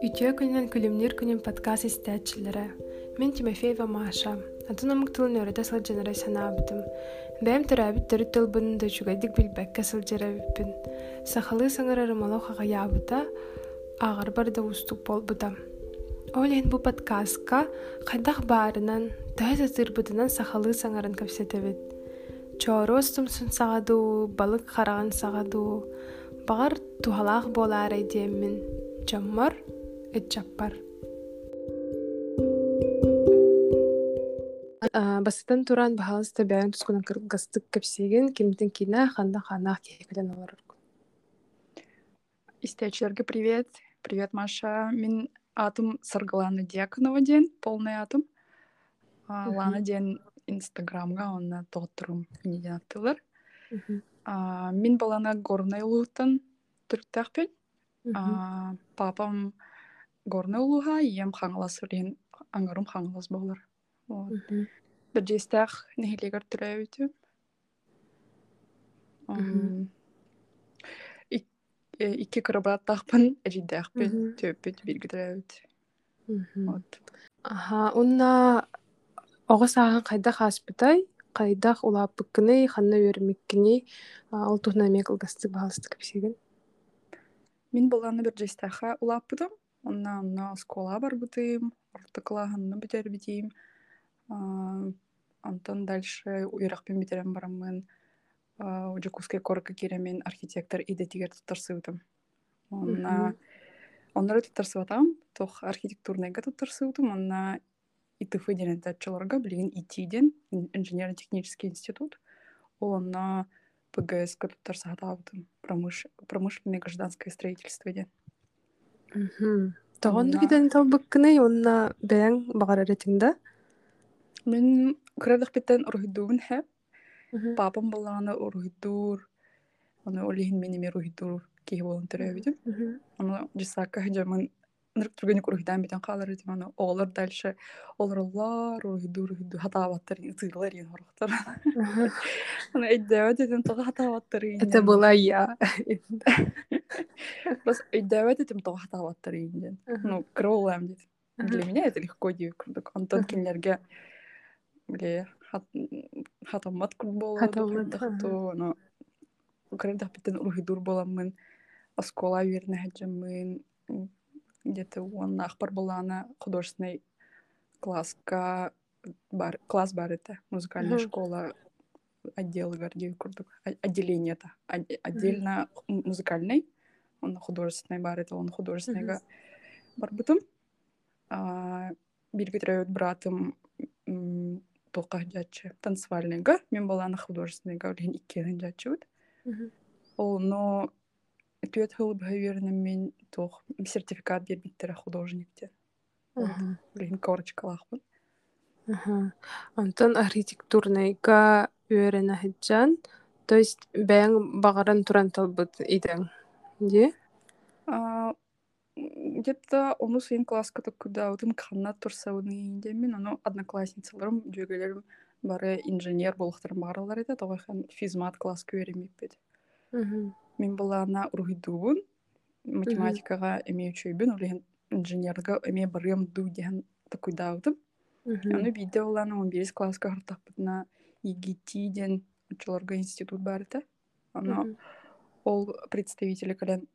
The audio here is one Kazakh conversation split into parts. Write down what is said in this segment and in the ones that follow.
Үтіе күнінен күлімнер күнін подкаст истәтчілері. Мен Тимофеева Маша. Атын омуктылын өрөтө сылжанара санаабытым. Бәм төрәбит төрүт тылбын да чугайдык билбәккә сылжарабиппин. Сахалы саңара рымалау хағаябыта, ағар барда устук болбыта. Олен бу подкастка қайдақ барынан, тәз атырбытынан сахалы саңарын. Чоростум сын сағаду, балык қараған сағаду, бағар тухалақ болар айдеммин. Жаммар, эчаппар. Басытан туран баһалыста бәйін тускунан кыргастык кепсеген кимтин кина ханда ханах кекелен олар. Истечилерге привет. Привет, Маша. Мин атым Саргалана Дьяконова ден, полный атым. А, Лана ден инстаграмга онна тоғыттырым неден аттылар. А, Мин балана горный улуттан түрттәкпен. А, Папам горный улуха, ем хаңлас үлен аңарым хаңлас болар. Вот. Бір жестәк нехилегер түрәйбітім. Икки кырабаттахпын, эжиддәкпен, төппет бирги түрәйбіт. Вот. Аха, унна оҕос ааһан хайдах ааспытай, хайдах улааппыккыны, ханна үөрмиккини, ол туһна эмиэ кылгастык баһалыстык кэпсиген. Мин баланы бір жестәхә улаппытым. Онна онна скола барбытым, орта клаһынны битербитим. А, Антон дальше уйрахпен битерем барамын. Джакускай корка киремен архитектор иде тигер тутарсыбытым. Онна оннары тутарсыбатам, тох архитектурныйга тутарсыбытым. Онна ИТФ денен тачыларга билген ИТИден, инженерно-технический институт. Онна ПГС тутарсатабытым. Промыш... Промышленное гражданское строительство. Тоҕонну Онна- киден талбыккыны, онна бэйэн багар эретиңда. Мен кырадах битен урухидуун хэ. Папам баланы урухидуур. Оны олихин мен эме урухидуур киһи болун төрөбүтүм. Оны жисака хажамын нырк турганик урухидан битен калар этим аны оолар дальше олорлар урухидуур урухидуур хатаабаттар ытыылар ен хорохтар. Аны эйдэбэт этим тога хатаабаттар Это была я. Просто эйдэбэт этим тога хатаабаттар инден. Ну, кроулам дит. Для меня это легко дивкурдук. Антон Мгм. кинлерге биле хатаммат курд болду. Хатаммат, Хатаммат. Но кырдах битен урухидур боламын. Оскола верне хаджамын. Где-то он ахпар болана художественный класска бар, класс бар это, музыкальная школа отделы курдук. О- Отделение это. Отдельно музыкальный, он художественный бар это, он художественный барбытым. Төрөбүт братым м, тока жачы танцевальныйга, мен баланы художественныйга билген иккенин жачыбыт. Ол но түөт хыл быһыверинен мен тох сертификат бербиттер художниктен. Билген корочкалахпын. Аха. Онтон архитектурныйга үөрэнэ хаджан, то есть бэйэн багаран туран талбыт идең. А, м, Где-то ону сайын класска токкудаабытым канна турсабыны мен ону одноклассницаларым жөгелерим бары инженер болуктарым барылар эте тоҕойхан физмат класска үөремиппит. Мен балаана урухидуубун математикага эме үчөйбүн улehen инженерга эме барыам дуу диэн токуйдаабытым. Аны биде улаана он бирис класска хартахпытына ИГТ ден институт бар эте. Аны ол представители кален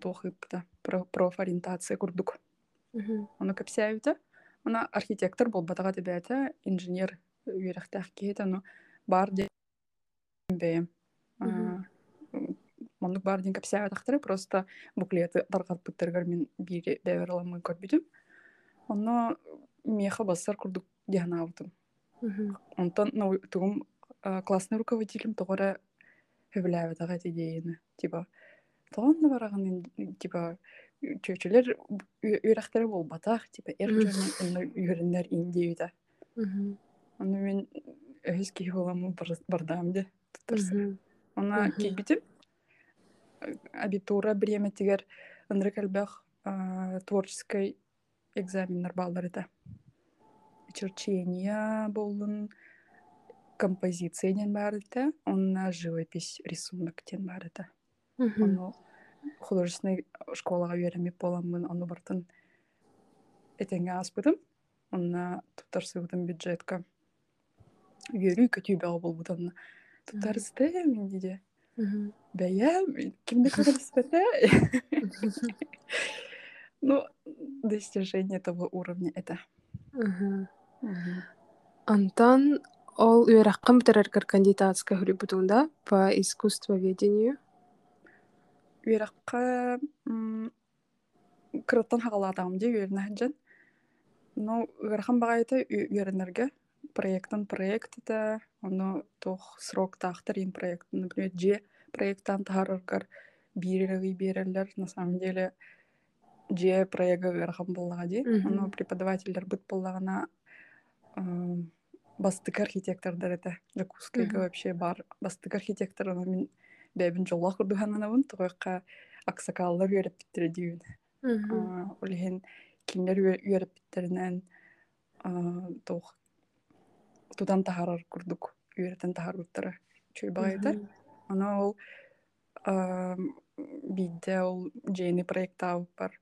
тухыпта профориентация курдук. Аны кепсәбите. Аны архитектор болбатага дебәте, инженер үерәхтәх киһит, аны бар де. Бар ден кепсәбит ахтары просто буклеты таргат биттергер мен бире бәверламы көрбүтүм. Аны меха басар курдук дианавтым. Онтон тугум классный руководителем тогора хөбүләбит ага идеяны. Типа тоонна бараган типа чөчөлөр үерәхтәре болбатах, типа эр жөнүн үйренер индейүтә. Аны мен өз ки боламын бардам де. Тутарсы. Она Мгм. кибитим. Абитура бреме тигер ынры калбах творческой экзаменнер балдар это. Черчения болын, композиция ден баарыта онна живопись рисунок ден баарыта Мгм. ону художественный школага үйренмек боламмын ону бартын этеңе аспытым онна туттарсыбытым бюджетка. Үйөрүү көтүүбэҕэ болбут онна туттарсыта мен диде Бэйэ кимди кырыспэте ну достижение того уровня это. Мгм. Антон ол үөраххын битэрэргэр кандидатска хүрүбүтүнда по искусствоведению. үеракка кырыттан хагалаатаам дии үернэхджэн ну ыарахан багайта үеренерге проекттан проект это оно тох срок таахтар ин проект например же проекттан таарыргар биирерги биэрерлер на самом деле же проекта ыарахан боллага ди оно преподавательдер быт боллагана ам, бастык архитектордор это жакускайга Мгм. вообще бар бастык архитектор оно мен бэбин жоллах курдухананабын үөреппиттер дүүн Мгм. улиһин кинилэр үө- үөреппиттеринэн туох тутан тахарар курдук үөрэтен тахарбыттара чуйбаайта Мгм. ана ол ам, биидде ол жэни проекттаабыппар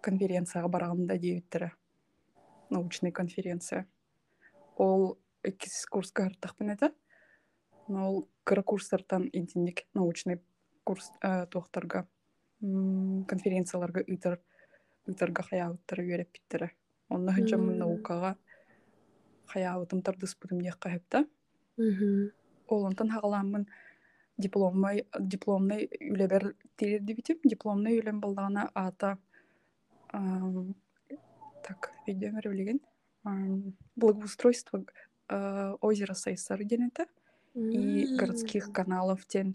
конференцияга бараганда диэбиттере научный конференция. Ол иккис курска хартахпын эте но ол кыра курстартан интинник научный курс э, туохтарга м, конференцияларга ыйтар ыйтарга хаябыттара үөреппиттере онно хыджаммын Мм. наукага хаябытым тардыспытым диэхка хэпта олонтон хагалааммын дипломмай дипломный үлебер тиирдибитим дипломный үлем балдаана аата ам, так өйдөмөр билеген ам, благоустройство э, озера Сайсары денете и городских каналов тен.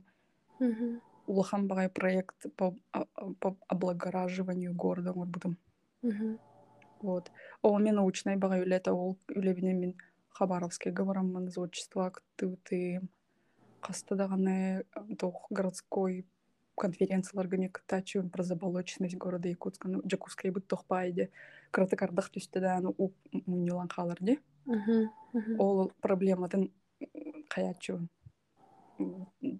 Улахан багай проект по, а- а- по облагораживанию города орбутум Мгм. Вот ол мен научный багай үлете ол үлебине мен хабаровскийге бараммын зодчество актыбытыым кастадаганы тох городской конференцияларга не кытачуун про заболоченность города якутска ну жакускай быт тохпайде кырытыкардах түстедаан у мунюлан халар ди Мгм. Мгм. ол проблематын каячуун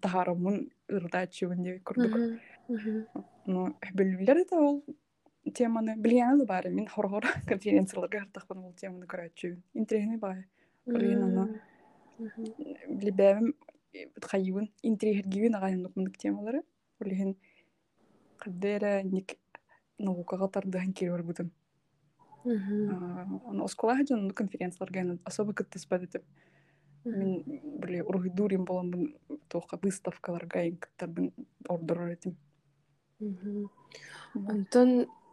тахарамын ырдаачуун деп. Мгм. ну билбилер да ол теманы. Билген бар мен хоргор конференцияларга артахпын ол теманы көрачуун интересный баа Олин аны Мгм. билбэбим хайыын интригергивин агайын нукмундук темалары. Олиһин каддера ник наукага кири барбытым Мгм. оны осколаха жон конференцияларга особо кыттыспадытым мен биле ургидурин боламбын туока выставкаларга кыттарбын ордорор этим. Мгм.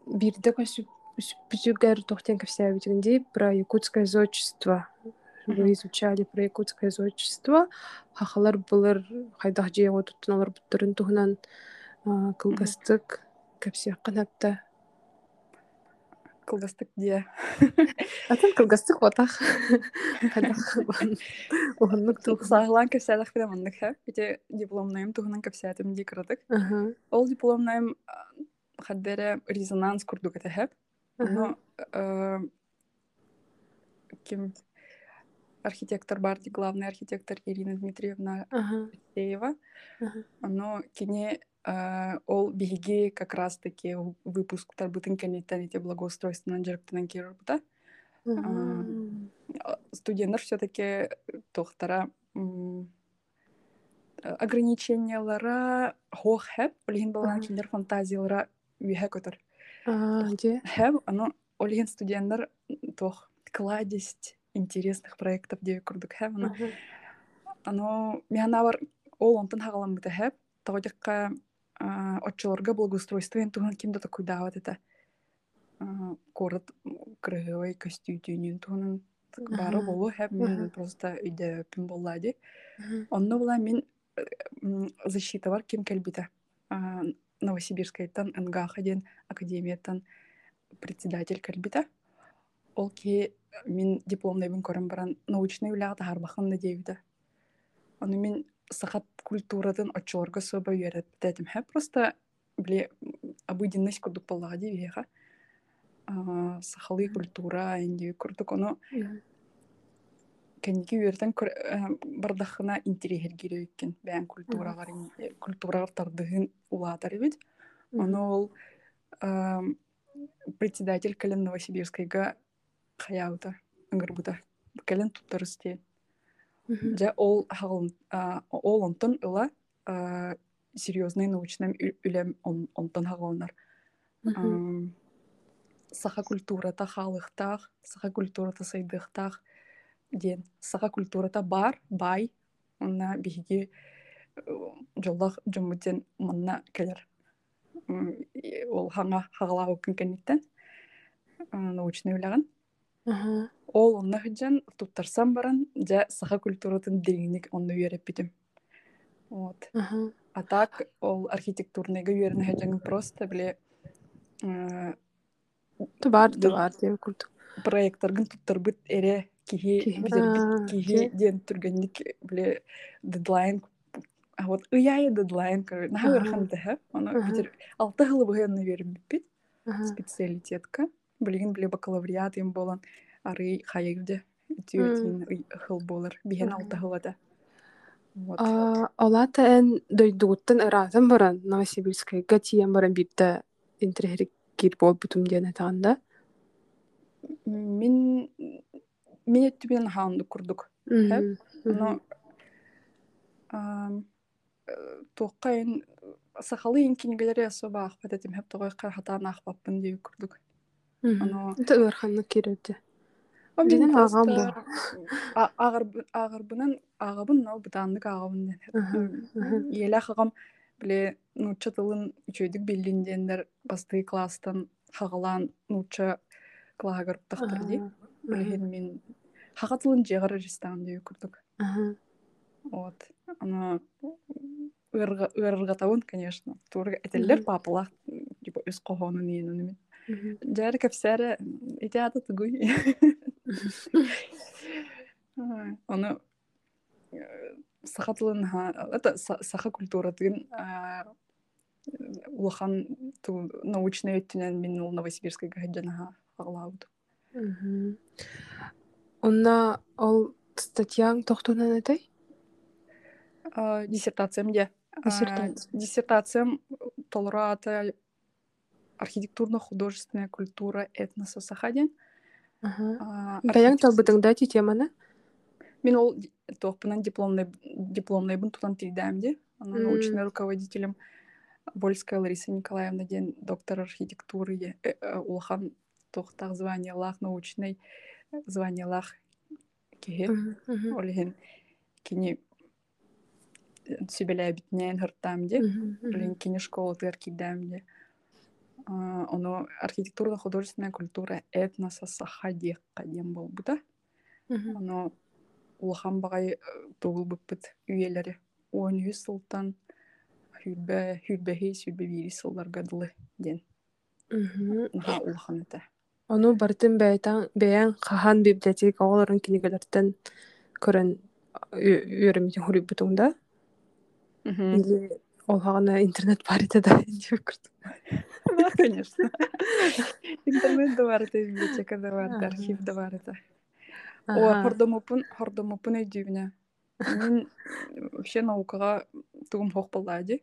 Көсүп бүсүгэр тохтен кэпсэбитигинди про якутское зодчество. Вы Мгм. изучали про якутское зодчество. Хахалар былыр хайдах жеого туттуналар буттарын туһунан а, кылгастык кэпсиэх канапта. кылдастык дия Атын кылгастык батах. Хайдах ухуннук тух. саглан кэпсэдах бирэ маннык хэ бите дипломнайым туһунан кэпсэтим ди кыратык Ага. ол дипломнайым хаддере резонанс курдук эте хэп Ага. но э, ким архитектор бар ди главный архитектор ирина дмитриевна Ага. Алексеева Ага. но кине э, ол биһиги как раз таки выпусктар бытын кенеттен ите благоустройственнан жарыктанан кирбута Ага. студенттер все-таки тохтара м, э, ограничениялара хох хэп олиһин балан Ага. киндер фантазиялара үһэ көтөр А, де. хэп ано олиһин студенттер тох кладезь интересных проектов деп курдук хэп ано Ага. ано мианабар ол онтон хагаламбыта хэп тоҕодьакка отчолорга благоустройство туһун кимде куйдаабат это город крыгывай костюйтүүнүн туһунун бары болу хэп мен просто үйдө өпүм боллади Ага. онно була мен э, защита бар ким келбите А, новосибирскайттан нгаха ден академияттан председатель келбите ол ки мен дипломнайбын көрөн баран научный үлэҕэ тахарбахын да диэбите ону мен сахат культуратын оччолорго соба үйөрөттетим хэ. Просто биле обыденность курдук боллаҕа ди биэха сахалый культура инди курдук. Ону Мгм. кэнники үөртен бардахына интериһергирэбиккин бээн культуралар культуралар тардыһын улаатар эбит ону ол председатель кэлен новосибирскайга хаяута ыңырбыта кэлен туттарыс тиэн Дя ол ол онтон ыла серьезный научный ү- үлем он- онтон хагылнар Ам, саха культурата халыхтах саха культурата сайдыхтах диэн саха культурата бар бай онна биһиги жоллах жоммутен манна келер ол хаңа хагалаа уккин кенниттен научный үлэгэн Аха. ол онна хыджан туттарсан баран жа саха культуратын диригник онна үйреппитим вот а так ол архитектурныйга үйерне хыджан просто биле э, Ту бар, Да. ту бар диэн курдук. проекторгын туттарбыт эре киһи Киһи. диэн түргэнник биле дедлайн а вот ыяйы дедлайн короче наха верхан тэхэ оно битер алты хылы быһыанны веримпит специалитетка. Билигин биле бакалавриат им болан ары хайырды түйөтин хыл болар биһен алты хылада Олата эн дойдугуттан ыраатын баран Новосибирскайга тиен баран бирде интерьер кир болбутум диэн атаанда. мин мен өттүбен хаанды курдук но туоккайын сахалы ин кинигелери особо ахпат этим хеп тогой хатаан ахпаппын дип курдук Мгм. Оно- Это ырханны кирерди. О, мен Динен просто ағам бар. а- агыр- агырбынан агабын но бутааннык агабын Мгм, мгм. елах агам биле нуча тылын үчөйдүк биллиндендер бастыы класстан хагалаан нуча клагарыптахтар ди Ага. билген мен хага тылын жегара жестаан дип курдук Ага. Вот. Оно ырыргатабын, конечно. Турга этеллер Мгм. папалах, типа, өз кохонун иен уну Мгм. Жары кепсәре, ите аты тугуй. Ай, Оны сахатлын это са- саха культура тыгын улахан ту научный өттүнен мен ул Новосибирская гаджана аглауд. Онна ол статьяң тохтунан этэй? Диссертациям де. Диссертация. Диссертациям толрата архитектурно-художественная культура этноса Сахадин. Ага. Баяң талбытыңда ти теманы? Мен ол тоқпынан дипломный дипломный бун тутан тилдәмде. Аны М. научный руководителем Вольская Лариса Николаевна ден доктор архитектуры э, э, улхан тохтах званиялах научный званиялах кеһе Мгм, мгм, олеген кини мгм, мгм. Олеген кини школа тер кидәмде. А, Оно архитектурно-художественная культура этноса Сахадиq кадем бол бута. Мгм. Оно улахан багай тугул быппыт үйелери. Он yüz сылтан хүлбе хүлбеһи сүлбе бири сылларга дылы ден. Улахан эте. Ону бартын бәйтан бәян хахан библиотека оларын кинигелерден көрөн үйрөмитин хурубутуңда. Или ол хагана интернет бар ите да. Да, конечно. Интернет да бар эте, библиотека да бар, Ага. архив да бар Ага. хордомупун, хордомупун өйдүүбүнө. Мен вообще наукага тугум боллаади.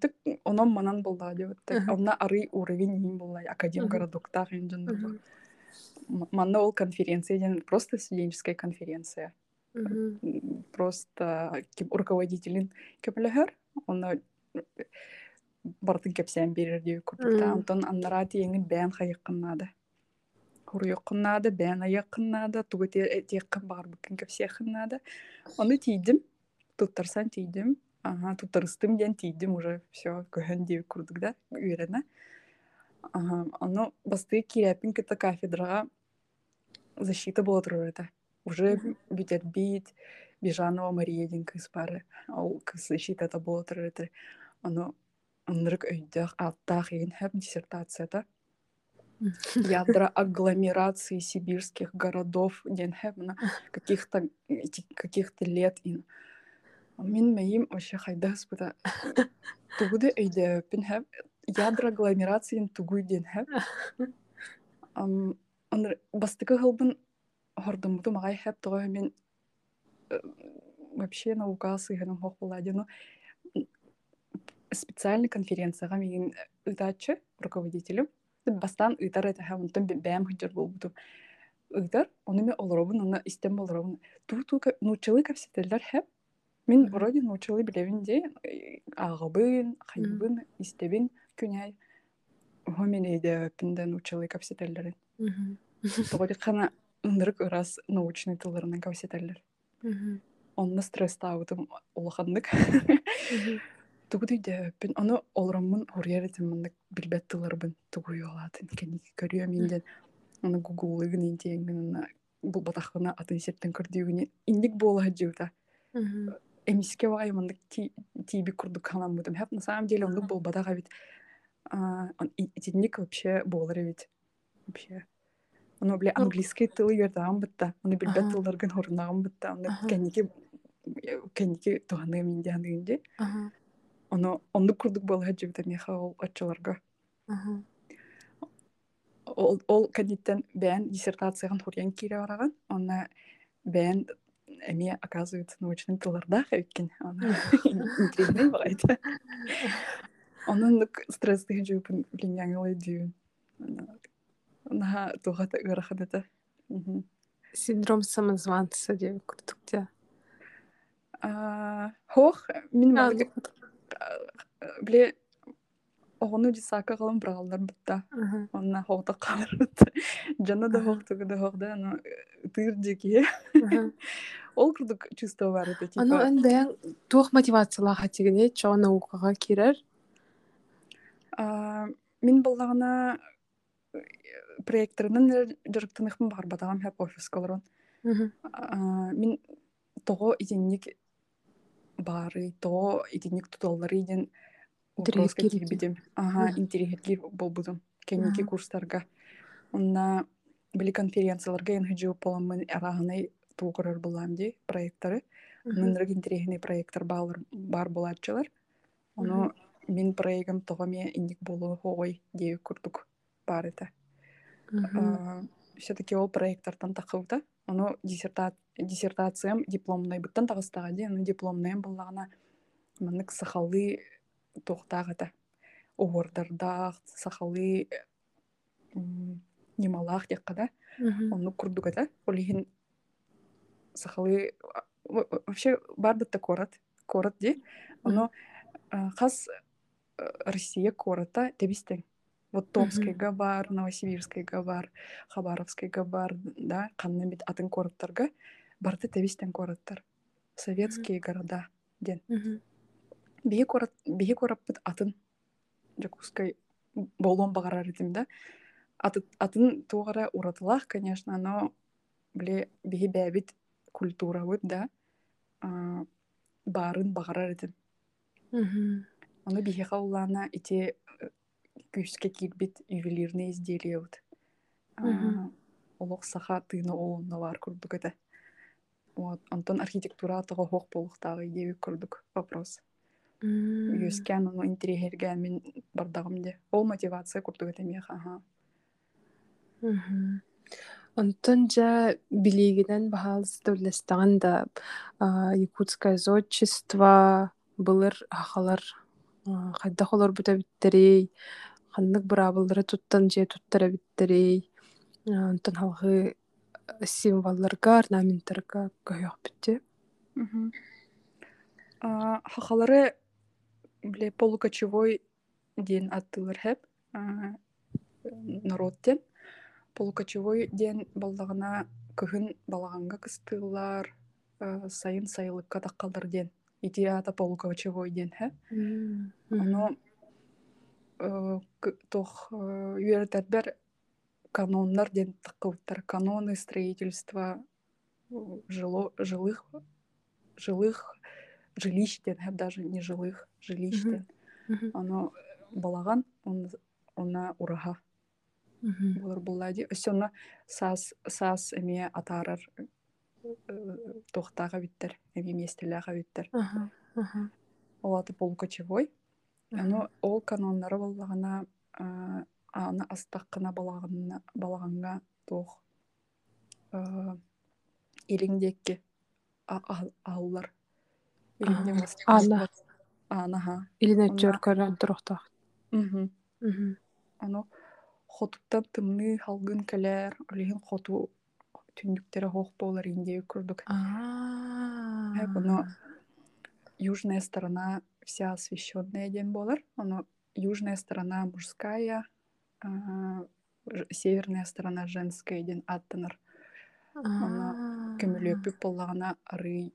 Тик онон манан боллаади. Ага. Онна ары уровень ним боллаади. Академ городоктах инженер. Мгм. М- Манна ол конференция ден просто студенческая конференция. Просто ким руководителин кепелехер. Онна бартын кепсен берер деп. Мгм. Антон аннара тиеңин бән хайыккыннады. Хуруйоккыннады, бән айыккыннады, тугу тиеккын бар бүкін кепсеқыннады. Оны тийдим, туттарсан тийдим. Ага, туттарыстым ден тийдим уже все көһөн деп курдук да, үйренэ. Ага, оно басты кирепин кыта кафедрага защита боло турар это. Уже Мгм. бүтер бит, Бежанова Мария ден кыз бары. Ол кыз защитата боло турар это. Оно ынырык өйдөх аттах еген хэп диссертацията. ядра агломерации сибирских городов ден хэп на каких-то эти- каких-то лет ин. Мен мэйим вообще хайдас бута. Тугуды өйдө пин хэп ядра агломерацийын тугуй ден хэп. Ам, Онр бастыкы хылбын хордумуту магай хэп тоҕо мен э, вообще наука сыйханым хох булади ну специальный конференцияга мигин ытааччы руководителим бастан ытар это хавунтан бэм хыджар болбуту ытар ону мен олоробун уна истем болоробун туу туу нуучалый капсетеллер хэп мен вроде нуучалый билебин де агыбын хайыбын истебин күнәй хо мен эйдебин да нуучалый капсетеллерин тоҕо хана ынырык ырас научный тылларынан капсетеллер Мгм. онна стресстаабытым улаханнык Мгм. тугу дүйдебин ону олороммун хуриэретим мындык билбет тыларбын тугуй олаатын кеники көрүө минден ону гугулыгын интиэнгин ына бул батахына атын септен көрдүүгүнү индик буола жыыта Мгм. Эмиске багай мындык тийбик курдук халамбытым хэп на самом деле ондук бол батага бит итинник вообще буолар эбит вообще биле Ну- английский тылы үйөрдаган бытта ону билбет Ага. тылларгын хорунаган бытта Ага. кеники кеники туганы миндиандыгынде Ага. ону ондук курдук буолар жыбыта меха ол Ага. ол ол кандидаттан бээн диссертацияган хурьян кире бараган онна бээн эми оказывается научный тыллардах эбиккен интригный багайта онун стресстыгы жуупун линьяңылы дүүн наха тухата ыраханата Синдром самозванца деп курдук те. хох малыгы биле оҕону дисака калан брааллар бытта Ага. онна хоғта қалырбыт жана да Ага. хоқтугу да хоқда ано тыыр жеки Ага. ол курдук чувство бар это Аны типа эн бэйэн туох мотивациялаха тигине чоо наукага кирер. мин баллагана проекторунун жырыктыныхмын бар батагам хэп офис колорон мин того итинник бары того итинник туталлары иден Интерьер кирбидим ага интерьергир болбудум кенники Ага. курстарга онна били конференцияларга хыжуу поламын араханай туукурар булам ди проекттары Мгм. мынрык интерьерный проекттар баалар бар булачылар ону мин проегам того ме индик болуу хогой дии курдук бар это все таки ол проекттартан такыбыта ону диссерта- диссертациям дипломный буттан тагыстага ди аны дипломныйым буллагана мынык сахалы тохтагата уордардаах сахалы нималаах диаккада Мгм. онну курдугата олихин сахалы во- во- вообще барбытта корат корат ди ону хас россия кората тебистең вот томскайга бар новосибирскайга бар хабаровскайга бар да канны бит атын кораттарга барды тебистең кораттар советские города Мгм. Бии кораппыт атын жакускай болон багарар идим да Аты- атын тугара уратылах конечно но биле бии бэбит культурабыт да баарын багарар Мгм. Ону биһиха уллаана ити э, күүскэ киирбит ювелирный изделие вот. Мгм. Олох саха тыына олунна бар курдук это. Вот. Онтон архитектура того хох болуктагы идеби курдук вопрос. Юскан ону интерьерген мен бардагым де. Ол мотивация курдук. Ага. Мгм. Онтон жа билигинен баһаалыс төллестаҕан да якутское зодчество былыр ахалар а, хайдах олорбута bitтерей ханнык быраабыллары туттан же туттара bitтерей А, онтон халгы символларга орнаменттарга көйөкпүтти Мгм. А, Хахалары биле полукочевой ден аттылар хэп. а, народ ден. Полукочевой ден баллагана кыһын балаганга кыстыылар сайын сайылыкка ден. Ити ата полукочевой ден хэп. М. Оно тох үйөртәрбер каноннар ден таккыбыттар. Каноны строительства жило, жилых жилых жилищ ден хэп даже не жилых жилищ Мгм. ден. Мгм. Оно балаган он она ураха булар буллади. Өсөна сас сас эме атарар тохтага биттер, эме местелага биттер. Олаты полукочевой. аха. Оно ол каноннары боллагана аны астаккына балаганна балаганга тох илиңдекки ааллар Онна- жөркөрөн турохтаах. Мгм. Мгм. ону хотуттан тымны халгын кэлээр олиһин хоту түндүктере хоох болар Аа. Хэп, оно южная сторона вся освещенная ден болар оно южная сторона мужская северная сторона женская ден аттанар Аа. көмөлөпүк боллагана ары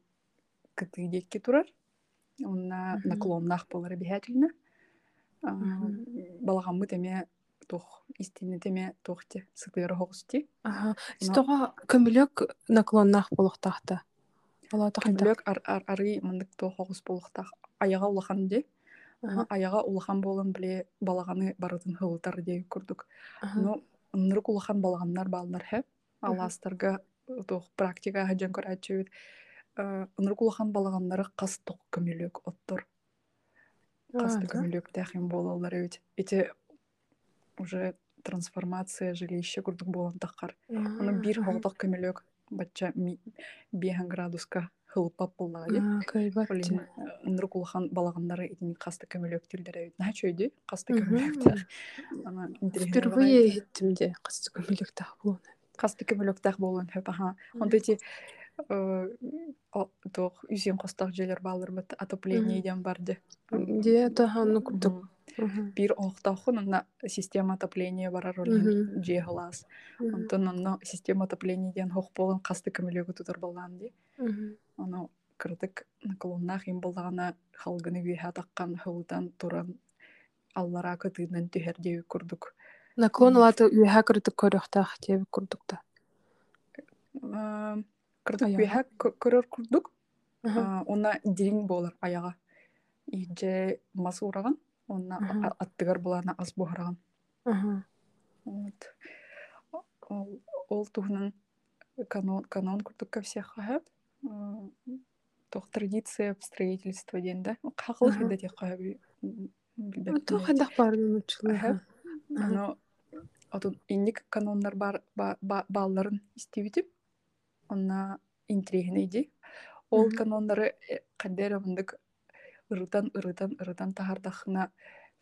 кыты декки турар. Онна наклоннах болар обязательно балагаммы теме тох истини теме тохте Ага. Но- Стога көмөлөк наклоннах болохтахта. Ар- ар- ары мындык тох хоғус болуктах аяга улахан де аяга улахан болон биле балаганы барытын хылытар дей курдук. Но ынырык улахан балаганнар баалар Мгм. аластарга тох практика хаджан көрачүбүт ынырык улахан балаганнары кас тох көмөлөк оттор касты А, да? көмөлөк тахим болалар эбит эти уже трансформация жилища курдук болон таккар аны бир Ага. хоғдок көмөлөк бачча биэхэн градуска хылпап боллага де Аа, кайбат. Олин ынырык улахан балагандары итин касты көмөлөк тилдер наха чөйдү касты Мгм. көмөлөктер ана Впервые хиттим де касты көмөлөк тах болон. касты көмөлөктах болон хөп аха онда эти тох үсен костак жерлер баалар бат отопление ден барды Де таханны курдук. бир оохтахун онна система отопления барар олин Мгм. жегалаас онтон онно система отопления диэн хох болон касты көмөлөгү тутар боллаан ди ону кырдык наклоннах им боллагана халгыны үйэхэ таккан хылдан туран аллара кытыынан түһэр диэби курдук. Наклон алаты үйәһә кырдык көрөхтах тебе курдукта. Ам, кырдык үйэхэ көрөр курдук Ага. А, онна дириң болар аяга ije мас ураган онна Мгм. а- аттыгар булана ас бухараган Ага. Вот. Ол, туһунан канон, канон курдук ко всех хаһап. Тох традиция строительства ден да. Ага. хинде тек хаһап. Ту хадах барын учлы. Аха. Ано отун инник каноннар бар ба- ба- бааларын истибитип. Онна интригин иди. Ол каноннары кандера мындык ырытан ырытан ырытан тахардахына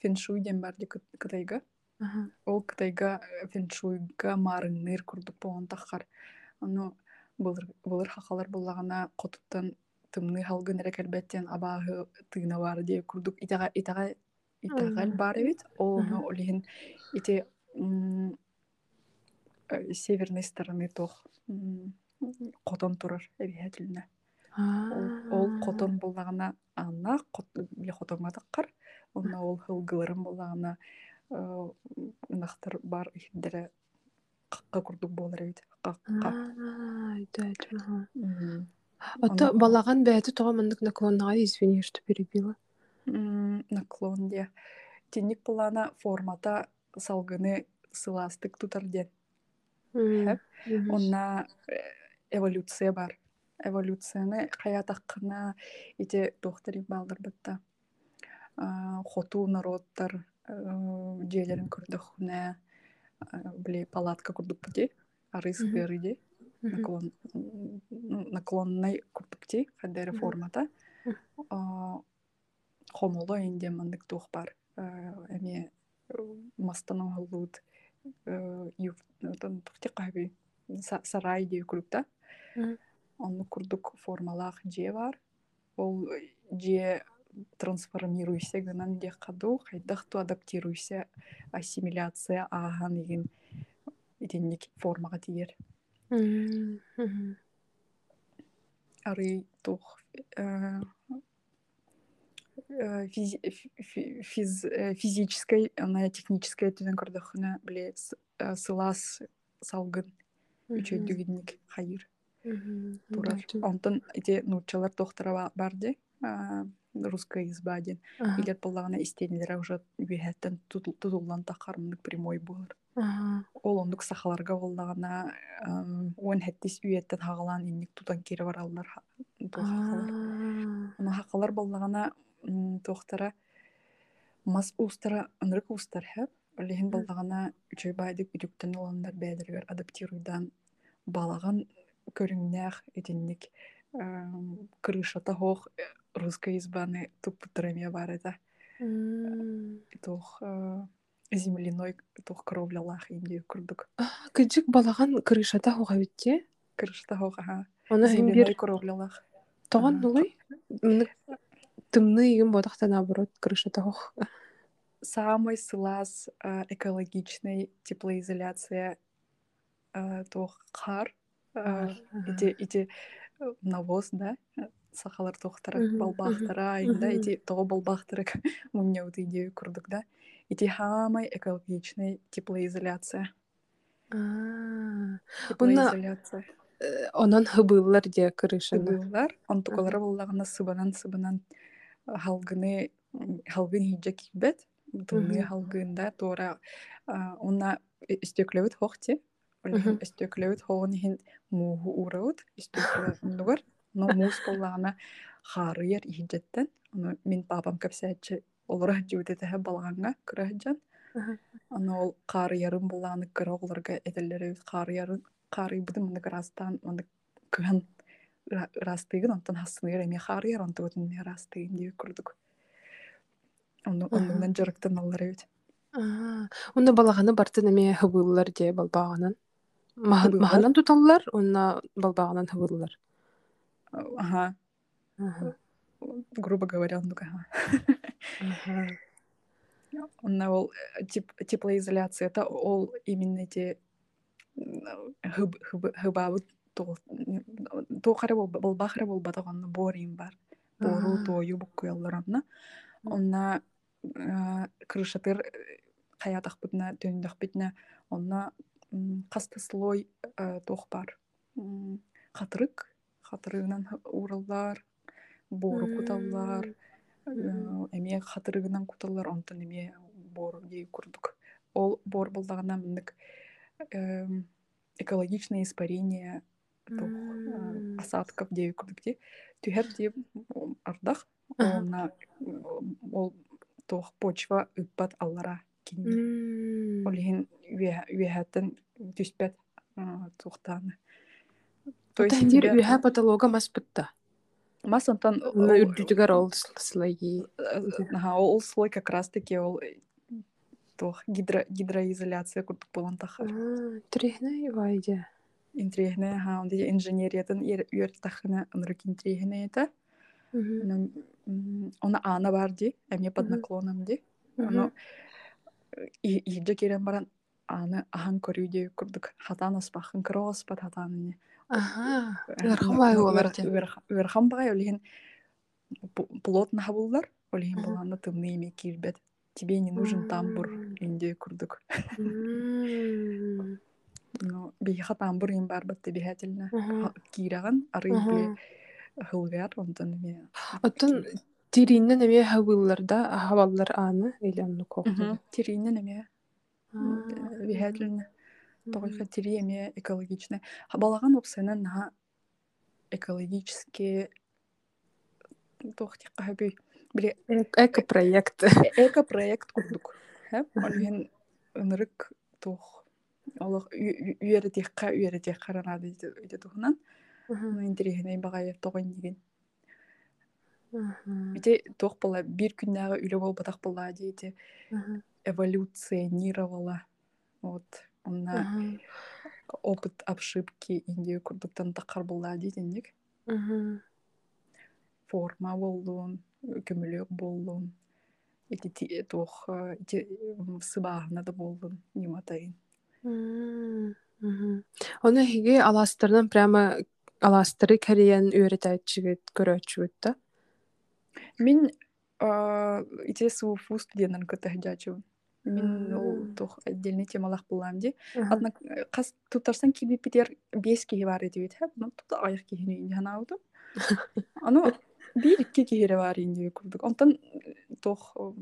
феншуй ден бар ди кыт- кытайга. Ол кытайга э, феншуйга маарыңныр курдук болгон тахар ону былыр хакалар буллагана котуттан тымны халгын эрек элбеттен абааһы тыына баар дие курдук итага итага итагаль Мгм. бар эбит ол Мгм. ону олиһин ити м, э, северной стороны тох котон турар эбиһэтилине ол ол котон буллагана анна кот- биле котонга таккар онна ол хылгыларын буллагана нахтар бар иһиддере какка курдук болар эбит какка Ото балаган бәті тоға мындык наклоннага извини, что перебила. наклон де тинник булана формата салгыны сыластык тутар ден онна э, эволюция бар эволюцияны кая таккына ити тохтари балдар бытта А, хоту народтар жээлерин көрдөхүнэ биле палатка курдук бути ары Мгм. сыгыры де Мгм. наклон наклонной курдукти Мгм. формата хомоло инде мандык тух бар эми э, мастан оңолут тухти кайби сарай дей курдукта Онну курдук формалаах же бар. Ол же трансформируйся гынан де каду хайдах ту адаптируйся ассимиляция аахан иген итинник формага тиер ары тух э, э, физи- фи- фи- физ- э, физической ана технической түнен көрдөхүнө биле с- э, сылас салгын үчөйдүгинник хайыр. Турар онтон ити нучалар тохтара барды русская изба ден илет боллагана истенилере уже үөһэттен тутуллан тахармынык прямой булар ол ондук сахаларга боллагана уон хэттис үөттен хагалаан инник тутан кире бараллар ха- ту хакалар Аа. Аны хакалар боллагана тохтара мас устара ынрык устар олиһин Мгм. боллагана үчөй байдык үдүктен оландар бэдергер адаптируйдан балаган көрүңнээх итинник крышата хоох русской избаны туппутырамия бар это туох земляной туох кровлялаах индии курдук. Кыджик балаган крышата хуга битте крышата хоох аха Оны земляной тоҕон Ага. нулуй тымны игин бодахта наоборот крышата хух самый сылас экологичный теплоизоляция э, туох э, ити ити э, навоз да? Э, сахалар тухтара Мгм, балбахтара айында ити того балбахтара муньяуты идею курдук да? Ити самый экологичный теплоизоляция. Теплоизоляция. онон хыбыллар дия крышаны сыбыллар онтукалары буллагана сыбанан сыбанан халгыны халгын хиджа килбет тымны Мгм. халгында тора уна истеклебит хохти. Мгм. истеклебит хогын хин мууху ураут истеклебит но муус боллагана харыер хиджеттен ону мин папам кепсәче олора жүүтетеһе балганга кыраһыджан Ага. Аны ол қары ярым буланы кыра оларға этеллери қары ярым қары быды мында растан мында кыһан растыгын онтон хассыныгар эми қары яр онто өтүн растыгын дип курдук онну Ага. оннуган жарыктан аллар эбит Уна балаганы бартын эме хыбыллар дие балбаагынан. Махан- Хыбыллар? Маханан туталлар, уна балбаагынан хыбыллар. ага Ага, грубо говоря оннуга ага. ага. онна ол э, теп- теплоизоляция это ол именно эти хыб хыб хыбабыт туохара болбахара болбатагонна борим бар бору Аа. тою буккуялларанна онна э, крышатыр хаятахпытна төнүдахпитна онна каста слой э, туох бар М, хатырык хатырыгынан ураллар бору куталлар. Мгм. эме хатырыгынан куталлар онтон эме бору дей курдук. Ол бор болдагана мындык экологичное испарение э, осадков дей курдук ди түһэр дип ардах ол туох почва ыппат аллара кинни М. үөһәттен түспәт тухтааны то есть үһә патолога маспытта. мас онтан үрдүтүгөр ол слои. э, аха, ол слой как раз таки ол э, туох гидро гидроизоляция курдук болон тахар. Трехне вайде. интрихне ха онди инженериятын үер тахына ынрык интрихне это она ана бар ди эме под наклоном ди. Оно иже керен баран аны ахан көрүүдө курдук хатан аспахын кыро аспат хатаны Ага. Ырхан бай олар те. уерхан бай олиһин плотно хабыллар олиһин Ага. баланы тымны эме кирбет тебе не нужен тамбур инде курдук но биха тамбур ин бар батты бихательна Ага. кираган ары Ага. биле хылгар онтон эме Оттон тириннен эме хабылларда хабаллар аны или анну кохту. тиринен эме бихательна Тоҕойха тири эме экологичный. Балаган опсайнан наха экологически тохти кахаби биле Эко проект. эко проект курдук. Олин ынырык тох олох үйөрө текка үйөрө тек каранады иде тухнан. Ну интерехне багай тогон деген. Ите тох бала бир күннәгә үле бол батак бала дейти эволюционировала. Вот. Онна опыт ошибки инде курдуктан такар була дейдинник. форма болдун көмөлөк болдун эти ти- туох э, ити сыбаагына да болдун ниматайын Оны хиге аластырдан прямо аластыры кәриен үйрәтәчігіт көрөчүгүт да. мин э, ити суфу студенттен көтөһүдячу мин ол Мм. туох отдельный темалах булам ди. Однако, э, кас тутарсан киби питер бес киһи бар эдибит хэп ну тута аяк киһини инде ханаутум аны бир икки киһире бар инде курдук. Онтон туох э,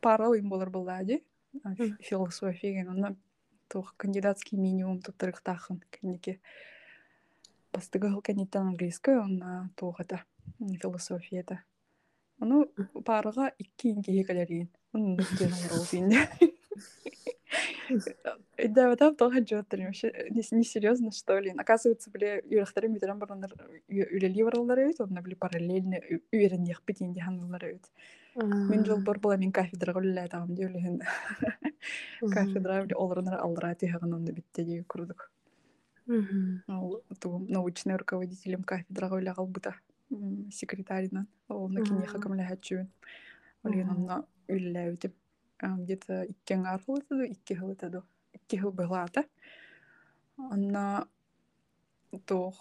пара ойын болар буллади Мгм. философия онна туох кандидатский минимум туттарыктахын кенеке бастыгы хыл кенеттен английский онна туох это м, философияда ону парага икки киһи калерин онун ден олар инде Да, там тоже джоттер, вообще не серьезно, что ли. Оказывается, бля, юрахтарым битеран барандар үлели баралар өйт, онна бля параллельно үйренех битин диханлар өйт. Мен жол бар була мен кафедрага үлеле тагым диөлехин. Кафедра бля олорунар алдыра тихаган онда битте дии курдук. Ол ту научный руководителем кафедрага үле калбыта. Секретаринан. Ол накинеха камлахачуын. Олин онна үлеле өйтүп где-то иккен архылытыду, икки хылытыду. Икки хыл былаата. Онна то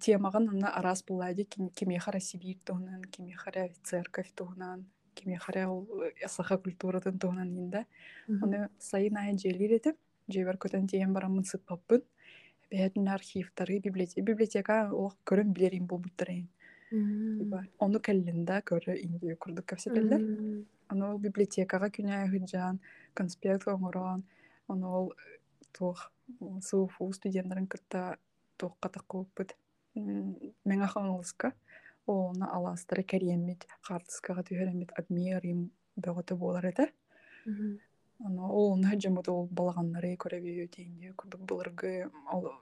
темаган онна арас буллади кеме хара Сибирь тугунан, кеме хара церковь тугунан, кеме хара ол асаха культуратын тугунан инде. Оны сайын ая желир этип, жебер көтөн тиен барамын сыппаппын. Бәтин архивтары, библиотека, библиотека ол көрөн билерин болбуттарайын. Оны кэллинда көрө инди курдук капсетеллер. Оно ол библиотекага күнэ хыджан, конспект оңорон, оно ол туох суфу студентларын кытта туох катаккууппут. Мен ахаңылыска оны аластары кәриеммит, хартыскага түһәремит адмир им бөгөтө болар эте. Оно ол хаджамут ол балаганнары көрөбү тейинде курдук булыргы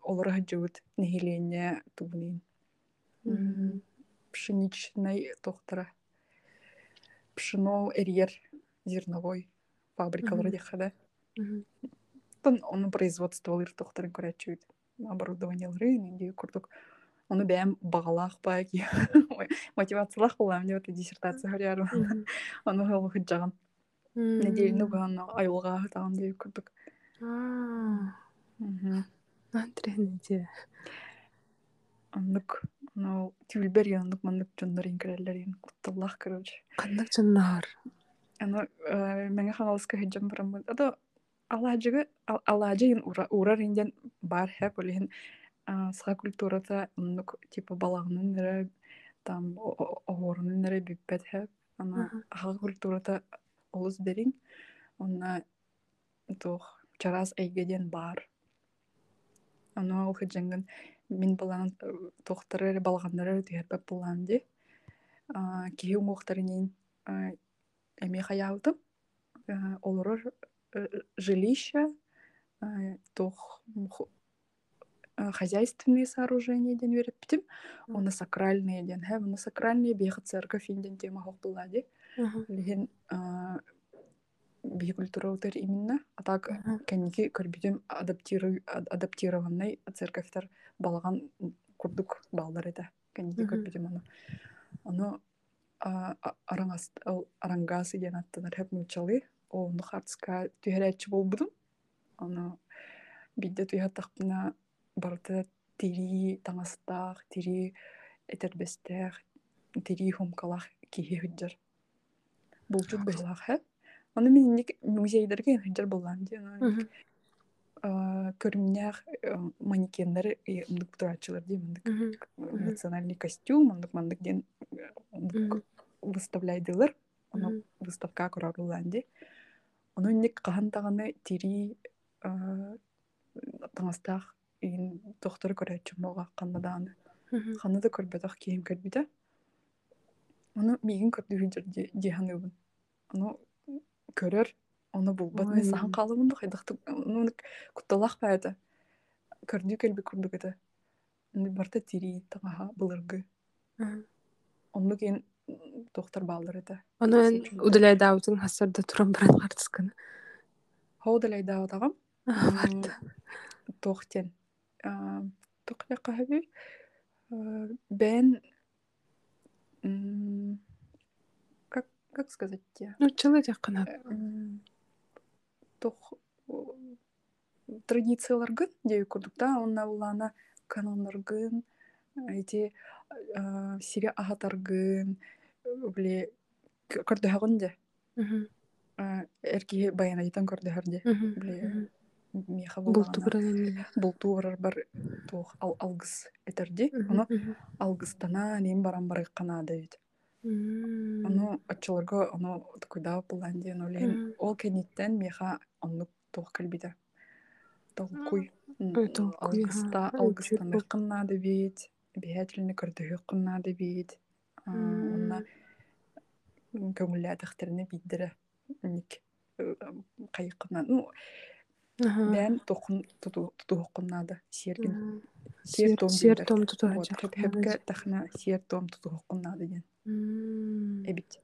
олар хаджабут нехиленне тубунин. Пшеничный тоқтара пшено эрьер зерновой фабрикалары дехада. Тон оны производстволар тохтарын көрәчүд. Оборудованиялары инде курдук. Оны бәм бағалақ ба ки. Мотивациялах булам деп диссертация хөрярым. Оны хол хыджаган. Неделю ган айылга тагын деп курдук. Антренеде. Аннык ну тюльбер яннык маннык жоннор инкерелерин кутталлах короче. Кандак жоннар. Аны меңе ханалыска хеджем барам. Ада алажыгы алажыгын урар инден бар хэп олин сага культурата оннук типа балагынын нере там огорунун нере биппет хэп. Ана ага культурата олус дерин. Онна тох чарас эйгеден бар. Аны ол хедженген мин балан тохтары балганнары түһәрбәп булган ди. Киһи уңуктарынын эме хаялдым. Олорор жилища, тох хозяйственные сооружения ден битим. Оны сакральные ден. Һәм оны сакральные бех церковь инден тема хок була ди. Леген бии культура утер именно. А так кенники көрбүтүм адаптированный церковьтар балаган курдук балдар эте. Кенники көрбүтүм аны. Аны араңас арангас деген аттанар хеп нучалы. Оны хартска түһәрәчү болбудум. Аны бидде туятакпына барда тири таңастак, тири этербестер, тири хумкалах киһи хүджер. Булчут быйлах хеп. Оны мен ник музейдерге хүджер булган ди. Көрүмнях манекеннер мындык турачылар ди мындык национальный костюм, мындык мындык ден выставляйдылар. Оны выставка курар булган ди. Оны ник кахан таганы тири таңастах ин доктор көрөчү мога кандадааны. Ханада көрбөтөх кийим көрбүдө. Оны мигин көрдү жүр диханыбын. Оны көрөр, оны булбат мен сахан калыбын да хайдакты. Оны кутталах байда. Көрдү келби курдук эте. Оны барта тири таңаха былыргы. Оны кен доктор балдыр эте. Оны удалай даутын хасарда туран баран хартысканы. Хоудалай даутагам. Барда. Тохтен. Тохля кахаби. Бен как сказать тебе? Ну, человек кана. Тох традицияларгын дей курдук да, онна булана канонларгын, эти сире ахатаргын, бле көрдөһөгүн де. Эрки баян айтан көрдөһөр де. Бле миха Бултугранан. бултуурар бар туох ал алгыс этерди. Алгыстана нем баран бары канада бит. Ону ачыларга ону такуйда булан диен олен ол кенеттен миха онну туох. Толкуй. толкуй, Алгыста кыннады бит. Онна биддере. Ник кайыкынан. Ну, бән тохун тутуухкуннаада сиэргин Сиер том сиер дииллер. том туту Вот, хөп- хөпкө тахна сиэр том тутуухкуннаада диэн эбит.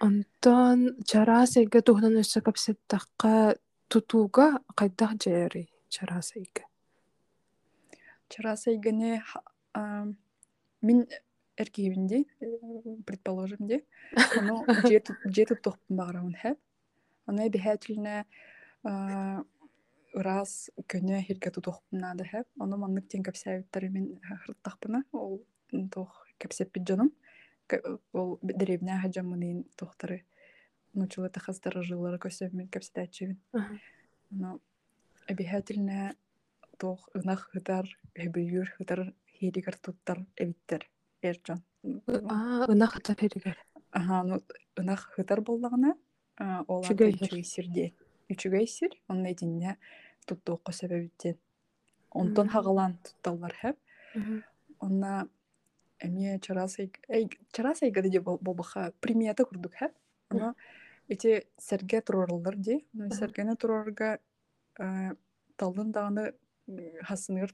Онтон чарасайга тухнан өссө капсеттакка тутууга кайдах жери чарасайга. чарасайгыне мин эркиибинди предположим ди ону же туттухпун багарабын хэп ону эбиһэтилне ырас көнө хирге тутухпуннаада хэп ону маннык тен кэпсээбиттер мин хырттахпына ол туох кэпсеппит дьоном ол деревня хаджаммынын туохтары нучулы тахастары жыллары көсөммин кэпсэтээчибин ону эбиһэтилне туох ынах хытар хөбүйүр хытар хиригер туттар эбиттер эрдьон Аа, ына хата перигер. Аха, ну ынах хытар боллагына ол Үчүгэй сир. сирде. Үчүгэй сир, онун эдинне туттуукка себебиттен. Онтон хагалан тутталлар хэп. Онна эмне чарасай эй чарасайга де болбаха примета курдук хэп. Оно эти серге турарлар ди. Сергене турарга талдын даганы хасыныр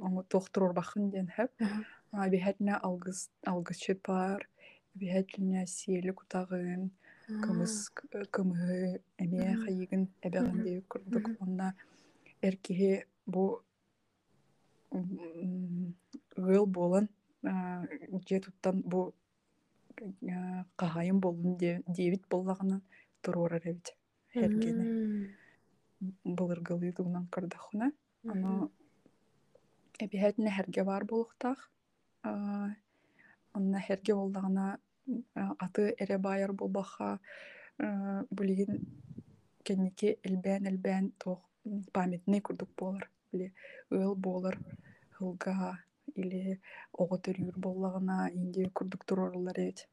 оңо тохтурор бахын ден хэп. Мгм. Бихэтне алгыс алгысчыт бар. Бихэтне сиели кутагын. Кымыс кымыһы эмиэ хайыгын эбэгин Мгм. диэбит курдук онна эркиһи бу ыал буолан дьиэ туттан бу каһайын болун диэбит боллагына туруорар эбит эргени былыргылыы тугунан кырдаххуна. Ону эбиһэтинэ херге бар болуктаах онна херге боллагына аты эре баайар болбаха булигин кенники элбээн туох памятный курдук буолар или ыал буолар хылга или ого төрүүр боллагына инди курдук туруорулар эбит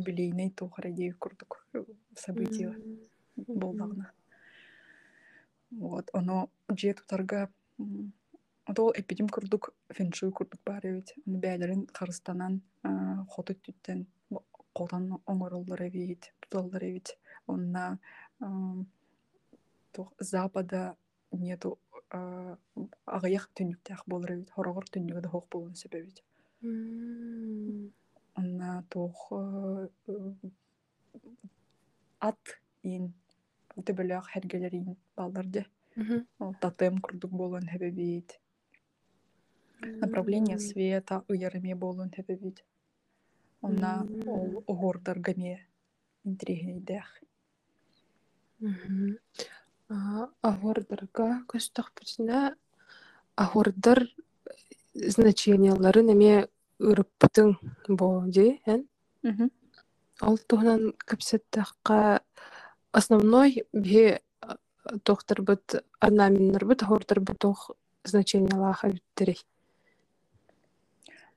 юбилейный туохара дии курдук события боллагына вот оно дьиэ тутарга Отол эпидем курдук фэншуй курдук бар эбит. Ону бәйлерин харыстанан хоту түттен колдан оңороллар эбит, туталлар эбит. Онна запада нету агыяк түнүктәк болар эбит. Хорогор түнүгө да хок болун себебит. Онна тух ат ин төбөлөк хергелерин балдарды. Тотем курдук болон себебит. Направление света ыйарыме болун себебит. Онна ол огордар гаме интригейдэх. Агордарга көстөхпүтүнэ агордар значениялары неме ырыппытың бо ди эн ол туһунан кэпсеттахка основной бе тохтар бут орнаментнер бут агордар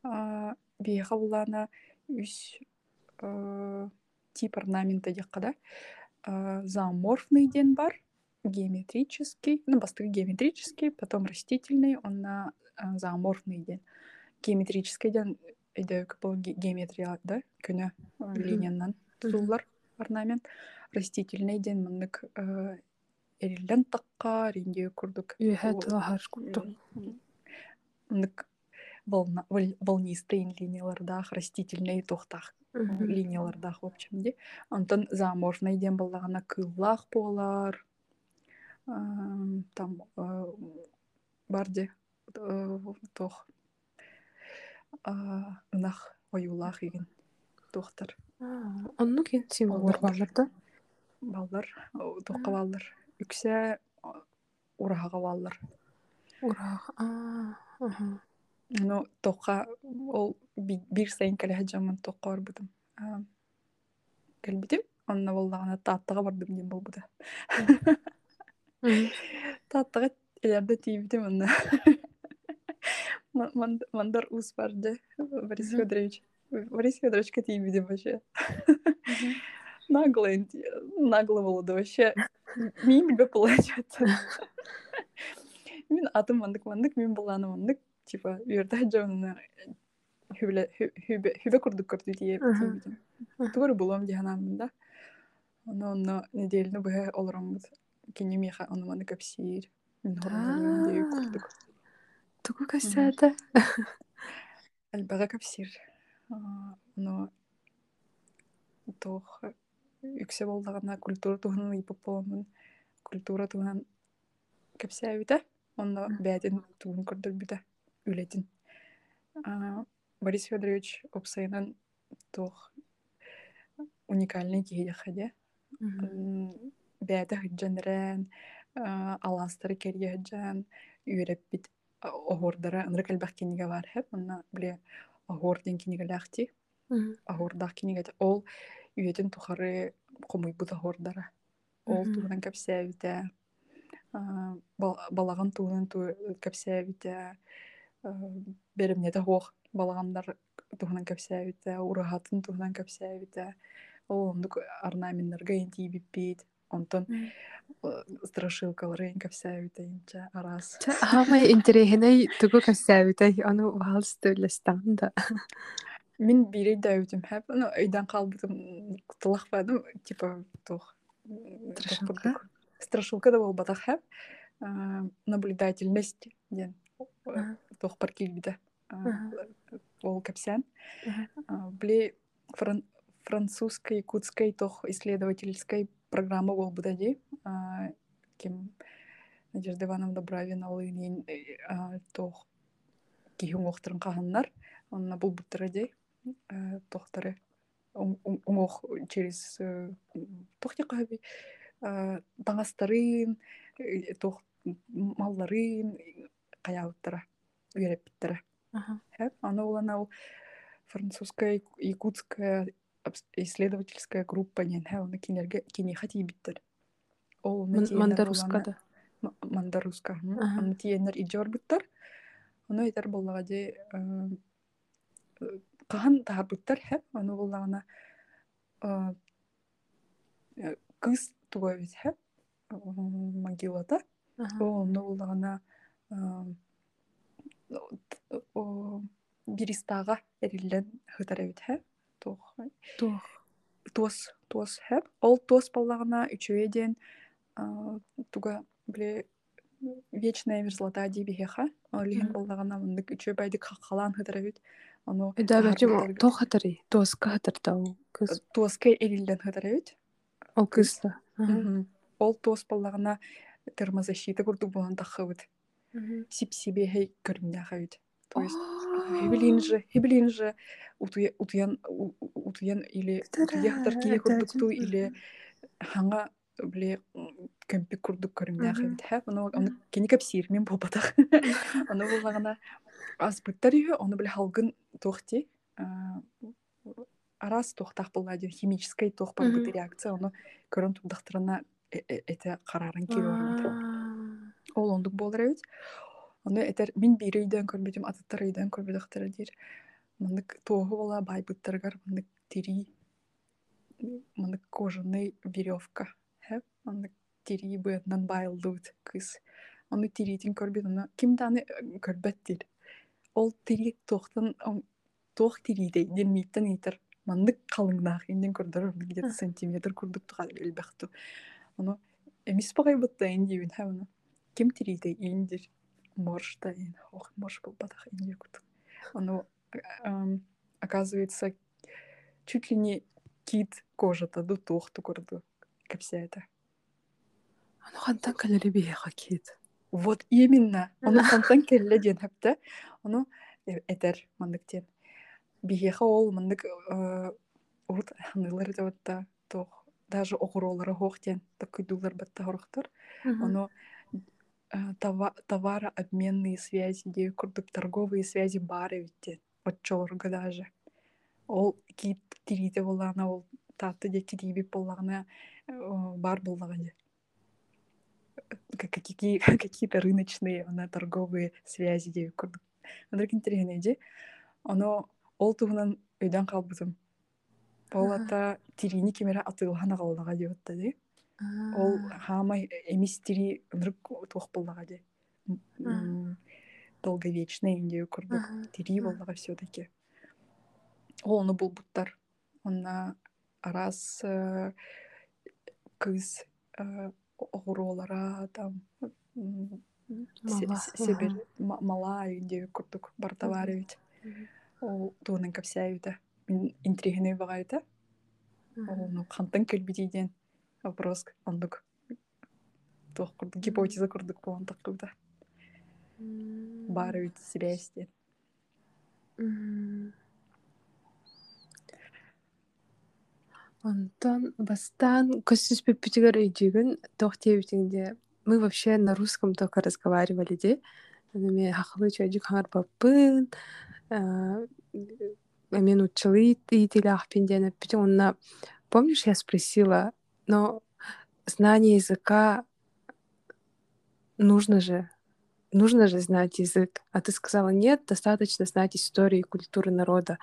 биэха булана үс а, тип орнамента диэкка да? А, зооморфный ден бар геометрический ну бастыгы геометрический потом растительный он на а, зооморфный ден геометрический ден эйде был геометрия да? Күнө линиянан тузуллар орнамент. Растительный ден мындык эрилден такка ренде курдук. Волна- волнистый линиялардах, растительный тохтах линиялардах в общем де. Онтон зооморфный ден боллагана кыллах болар. Ам, Там э, барде э, тох а, ынах оюлах иген тохтар. онну кен символлар Олордор. балар да Баллар, о, тохка урахага баллар. ураах аа аха Ну, тоққа ол би- бир сайын кэлэһэ жаман тоққа барбытым. Кэлбитим, онна боллагана тааттага бардым дем болбута. Мгм. Тааттага элерде тийбитим онна. Ма- ман- Мандар ус барды, Борис. Федорович. Борис Федоровичка тийбитим вообще. Нагло, инти- нагло болду вообще. Мин билбеп получается. Мин атым мандык мандык, мин буланы мандык. Типа, үйөрдө жамана хүбе хүбе курдук көрдү тие Мгм. тийбитим. Тугары булам диханамын да. Оно онно неделину быһа олороммут кини миха онуманы дии курдук Тугу кассаата. элбэҕэ кэпсиир Аа, оно туох үксе боллагана культура туһунан ыйпып боломун культура туһунан кэпсээбитэ онно Мгм. бээтин тугун көрдөрбүтэ үлетин Аа, борис федорович опсайынан туох уникальный киһиэхэ бෑtä hyджаннаран алаастары керге hyджан үөреппит оһуордара ынырык элбэх киниге бар хэп онна биле оһуор ден кинигэлэхти оһуордаах киниге ол үөтүн тухары хомуйбут оһуордара ол Мгм. туунан кэпсээбитэ балаган туунан кэпсээбитэ беремнете хуох балагандар туһунан кэпсээбитэ урахатын туһунан кэпсээбитэ ол ондук орнаментнарга ин тиибиппит онтон страшилкалары ин кэпсээбитэ инче арас Хамай интересинай тугу кассаабитай ону ваалс төлөстанда. Мин бири дэвитим хэп, ну, өйдөн калбытым тулах ба, ну, типа, тух. Страшилка? Страшилка да бол батах хэп. Наблюдательность, ден. Паркилбиде. Ага. Ол. Бли фран французской, якутской, тох исследовательской программа бол будади. Ким Надежда Ивановна Бравина олын тох кихин оқтырын қағаннар. Онна бұл бұттыради. Тохтары уңох через тохте қаби таңастарын тох малларын қаяуттара үйреппиттара. Ага. Хэп, аны улана ол французская, якутская абс- исследовательская группа нен хэ, оны кинерге киниха тиибиттер. Ол оны тиеннер Мандарускада. М- мандаруска. м. Ага. Аны тиеннер ижор буттар. Оны итер боллага де кахан тахар буттар хэп, аны боллагана кыз туга бит хэп. Могилада. Ага. Ол оны боллагана биристага эриллен хытар эбит хэп. Тох Туох. туос туос хэп. Ол туос боллагана үчөе ден туга биле вечная мерзлота дибиһеха. Олиһин Мгм. боллагана мындык үчөе байдык хаккалаан хытар эбит. Ону Эда бачым тахарбыттар- туох хатары. Туоска хатарта ол кыз. туоска эриллен хытар эбит. Ол кызда. Ол туос боллагана термозащита курдук болан тахыбыт. Мгм. Сип-сибеһей көрүмнäхәбит. То есть Аа. Хебелин же, хебелин же утуя- утуян утуян или Тара, утуя хатар кие это курдукту один. или ханга бле кемпи курдук көрүмнәхәбит. Мгм. Хә, аны аны кени капсир мен болбатах. Аны буллагана аз буттар ие, аны биле халгын тохти. Арас тохтах булла ди химическая тох бут реакция, аны көрөн тудахтырына эте карарын кире Аа. ол ондук болар эбит. Ону этер мин бири үйдөн көрбүтүм атыттар үйдөн көрбүдактара дир. Мындык тоогу бола байбыттаргар мындык тири мындык кожаный веревка хэп мындык тири быатынан байылдыбыт кыз. Ону тиритин көрбүт ону кимди аны көрбөт дир. Ол тири тоохтан тоох тиридей дермииттен ыйтар мандык калыңнаах инден көрдөр где-то Ах. сантиметр курдук туга элбехту ону эмис багайбытта индибин ха ону. Ким тиридей индир моржда ин ох морж болбатах инде курдук ону ам, оказывается чуть ли не кит кожата ду тоохту курду кепсээта Аны хантан калери биэха кит. Вот именно. Ону хантан келле диэн хэпте. Ону э- этер мандык диэн. Биһиэхэ ол мандык э, урут ханылар да тох даже огуролары хоох диэн такыдуулар батта хорохтор. Оно э, товарообменные связи дей курдук торговые связи бары витте. Вот чолорга даже. Ол кит тирите боллана ол татты де китиби боллагана э, бар боллага де. Какие, какие-то рыночные она торговые связи де курдук. Андрек интересный де. Оно ол туһунан өйдөн калбытым. Ол Ага. ата тирини кемере атылган агаллага деп атта. Ол хамай эмис тири ынырык туох боллага де. Долговечный инде курдук тири боллага все таки ол ону булбуттар онна арас э, кыз э, оҕуруолара там м, се- Мала, се- себер ма- мала үйүндеби курдук бартабаар эбит ол туунан мин интригине багайта ол ну хантан көлбитийден вопрос ондук туох курдук гипотеза курдук болон таккыбыта баары эбит связьтен Мгм. Онтон бастан көсүспүппүтүгөр үйдүгүн тохтебитиңде мы вообще на русском только разговаривали де эми хахылы чөйдүк хаңар баппын мен учылы итилахпин ден бүтүн онна помнишь я спросила но знание языка нужно же нужно же знать язык. А ты сказала нет достаточно знать историю и культуру народа.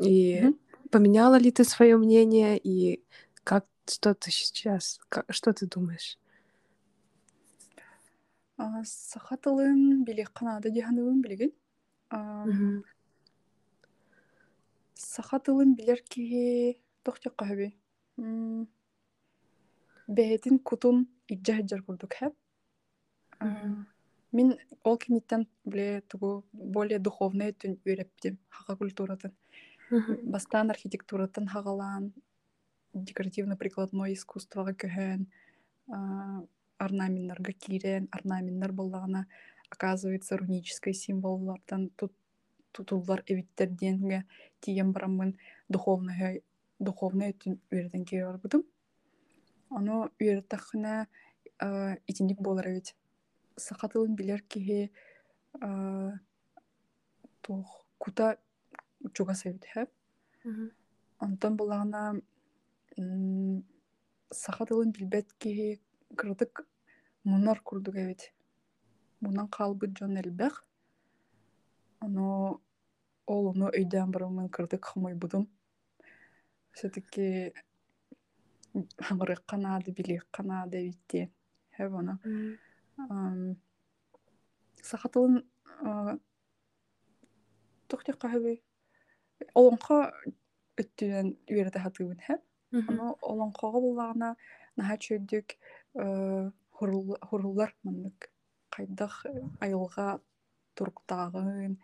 И Мгм. поменяла ли ты свое мнение и как что ты сейчас как- что ты думаешь? А, саха тылын билек канада диханыбын билигин. Мгм. саха тылын билер ки тохтякка хөби бээтин кутун иджаһыджар курдук хэп А, Мгм. мин ол киниттен биле тугу более духовный түн үйрөптүм хака культуратын Мгм. бастан архитектуратын хагалаан декоративно прикладной искусствога көһөн а, орнаменттарга киирен орнаменттар боллагана оказывается рунический символлардан тут тутуллар эбиттерденге тиен бараммын духовный духовный түн үйрөтен кире Ону үйрөттахына итинник болар эбит сахатылын билер киһи а, туох кута эбит хэп Мгм. Онтон булаана саха тылын билбет киһи кырдык мунар курдук эбит. Мунан дьон элбэх. Оно ол ону өйдөөн барымын кырдык хомойбудум. Все-таки хаңырык канаады, билик канаады эбиттен. Хэп оно. Мгм. Саха тылын тухтякка хэби. Олонхо өттүнөн үйрөтө хатыыбын хэп. Мгм. Оно олонхого буллагана наһа чөйдүк хуруллар маннык кайдах айылга туруктаагын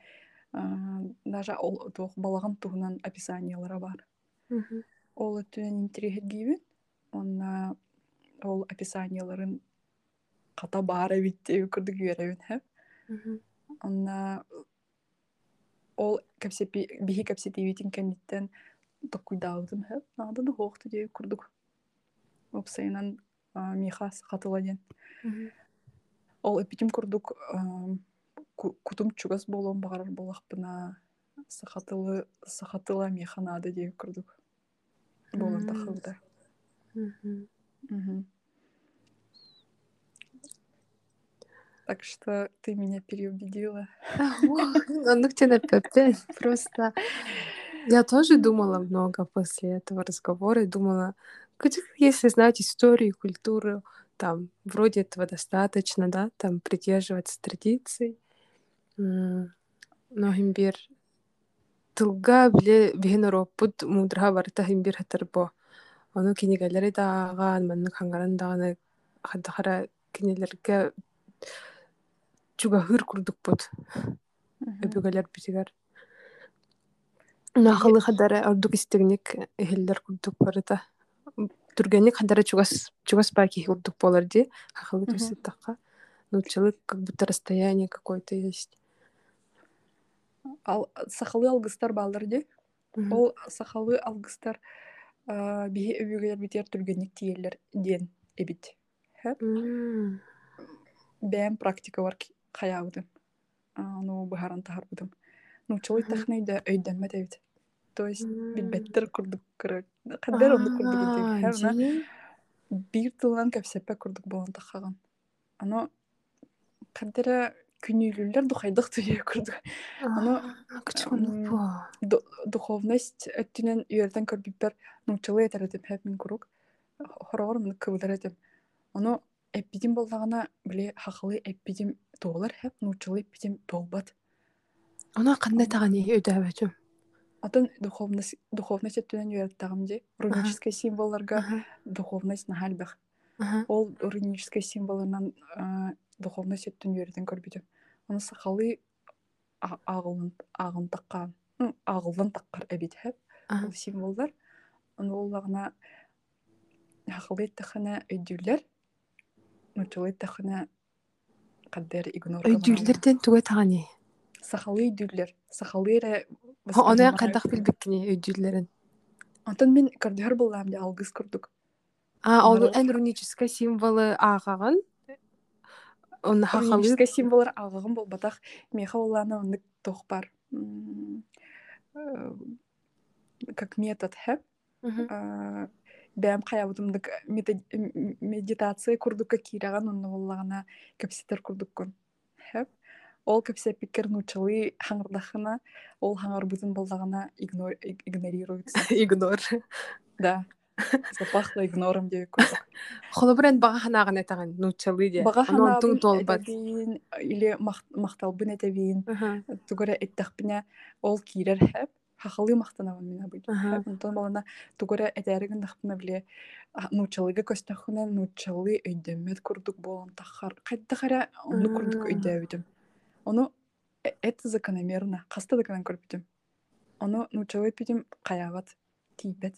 даже ол туох балаган туһунан описаниялары бар ол өттүнен интригибин онна ол описанияларын ката баара биттеби курдук үйрөбүн хэп Мгм. онна ол кепсепи биһи кепсетибитин кенниттен токуйдаабытым хэп нааданы хоохту дии курдук опсайынан миха сахатыладен Мгм. ол эпитим курдук ку- кутум чугас болон багарар болахпына сахатылы сахатыла механада дии курдук болон тахылда Мгм. Так что ты меня переубедила. Онук тен эппеппен. Просто я тоже думала много после этого разговора и думала, «Как- если знать историю и культуру, там, вроде этого достаточно, да, там, придерживаться традиций. Но химбир тылга биле биһин ороппут муудраха барыта химбир хатырбо. Ону кинигэлери даагаан, маннык хаңаран дааны хадахара кинилерге чугаһыыр курдукпут өбүгэлер битигер. Нахалы хадара ордук истигник эхиллер курдук барыта. Түргенник хадара чугас чугас баки курдук болар ди. Хахалы Мгм. кырсыттакка. Ну, человек как будто расстояние какое-то есть. Ал сахалы алгыстар ди. Мгм. Ол сахалы алгыстар биһи өбүгелер битер түргенник тиеллер диен эбит. Бэм практика бар хаябытым. Ну быхаран тахарбытым. Ну чолой Мгм. тахнайда өйдәммәт эбит. То есть билбеттер курдук. Кадер онду курдук бир тылан кепсепе курдук болон тахаган. Ано кадера күнүлүлөр духайдык түйе бу. Ду- духовность өттүнен үйөрден көрбүппер нучылы этеретим хэп мин курук. Хорогор мын кыбылар этим. Оно эппидим боллагана биле хахылы эппидим тоолар хэп нучылы эппидим толбат. Она кандай таганы өдөбөтүм. Атын духовность духовность өттүнен үйрәттәгем ди. Рунический символларга духовность нахальбах. аха. Ол рунический символынан духовность өттүн үйрәтен көрбүдүм. Аны сахалы. Агылдан таккар эбит хеп. Аха. Ол символдар. Аны оллагына хакылы тахана өйдүлләр. Нучулы тахана каддер игнор. Өйдүүлдерден түгө таганы. Сахалы өйдүлләр. Сахалы эре Оны кайдах билбеккини өйдүүлдерин. Антон мен көрдөхөр буллам ди алгыс курдук. А, ол Бары- эн рунический символы агаган. Он хахалы. Рунический символдар агыгын болбатах меха олланы оннык тохпар. М, э, Как метод хэп. Бәм хаябытымдык медитация курдукка кираган онны боллагана кепситер курдуккун хэп ол кепсе пикер нучылы хаңырдахына ол хаңарбытын боллагана игнор- иг- игнорируется Игнор. да запахло игнором деп курдук Холобрен бага ханаган этаган нучалы де. ханаабын толбат. этебиин или этебиин Аха. тугара эттахпине ол кирер хэп. Хахалы мактанабын мен Аха. онтон балана тугара этээригин дахпына биле нучалыга көстөхүнен нучалы өйдөмөт курдук болон тахар. Кайдахара ону курдук өйдөбүтүм ону э- это закономерно. Каста даканан көрбүтүм. Ону нучалы өйпүтүм каябат тийбет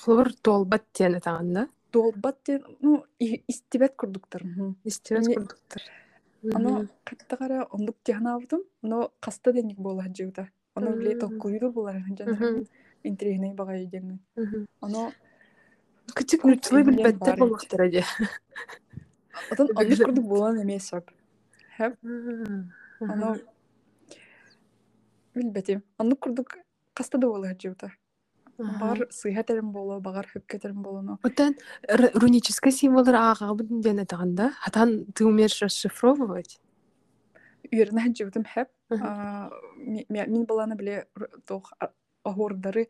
Холобр толбат тен этаган да. долбат те ну и- истибет курдуктар Эми- курдуктар. ону каттагара ондук тианаабытым ону каста деник болла жыгыта ону биле Мм. толкуйдур булар Мгм. интригней бага Кычык Курт нучалы илген билбеттер болмактыр эде. отон ондук курдук болан эмес сап хэп. Ону билбетим ондук курдук каста да жыгыта бар сыйха терим боло багар хөпкө терим болону Отан р- рунический символдар ага будин ден этаган да. Хатан ты умеешь расшифровывать? үйөрүнэ жыгытым хэп Мгм. Аа, ме- ме- мин баланы биле тох огордары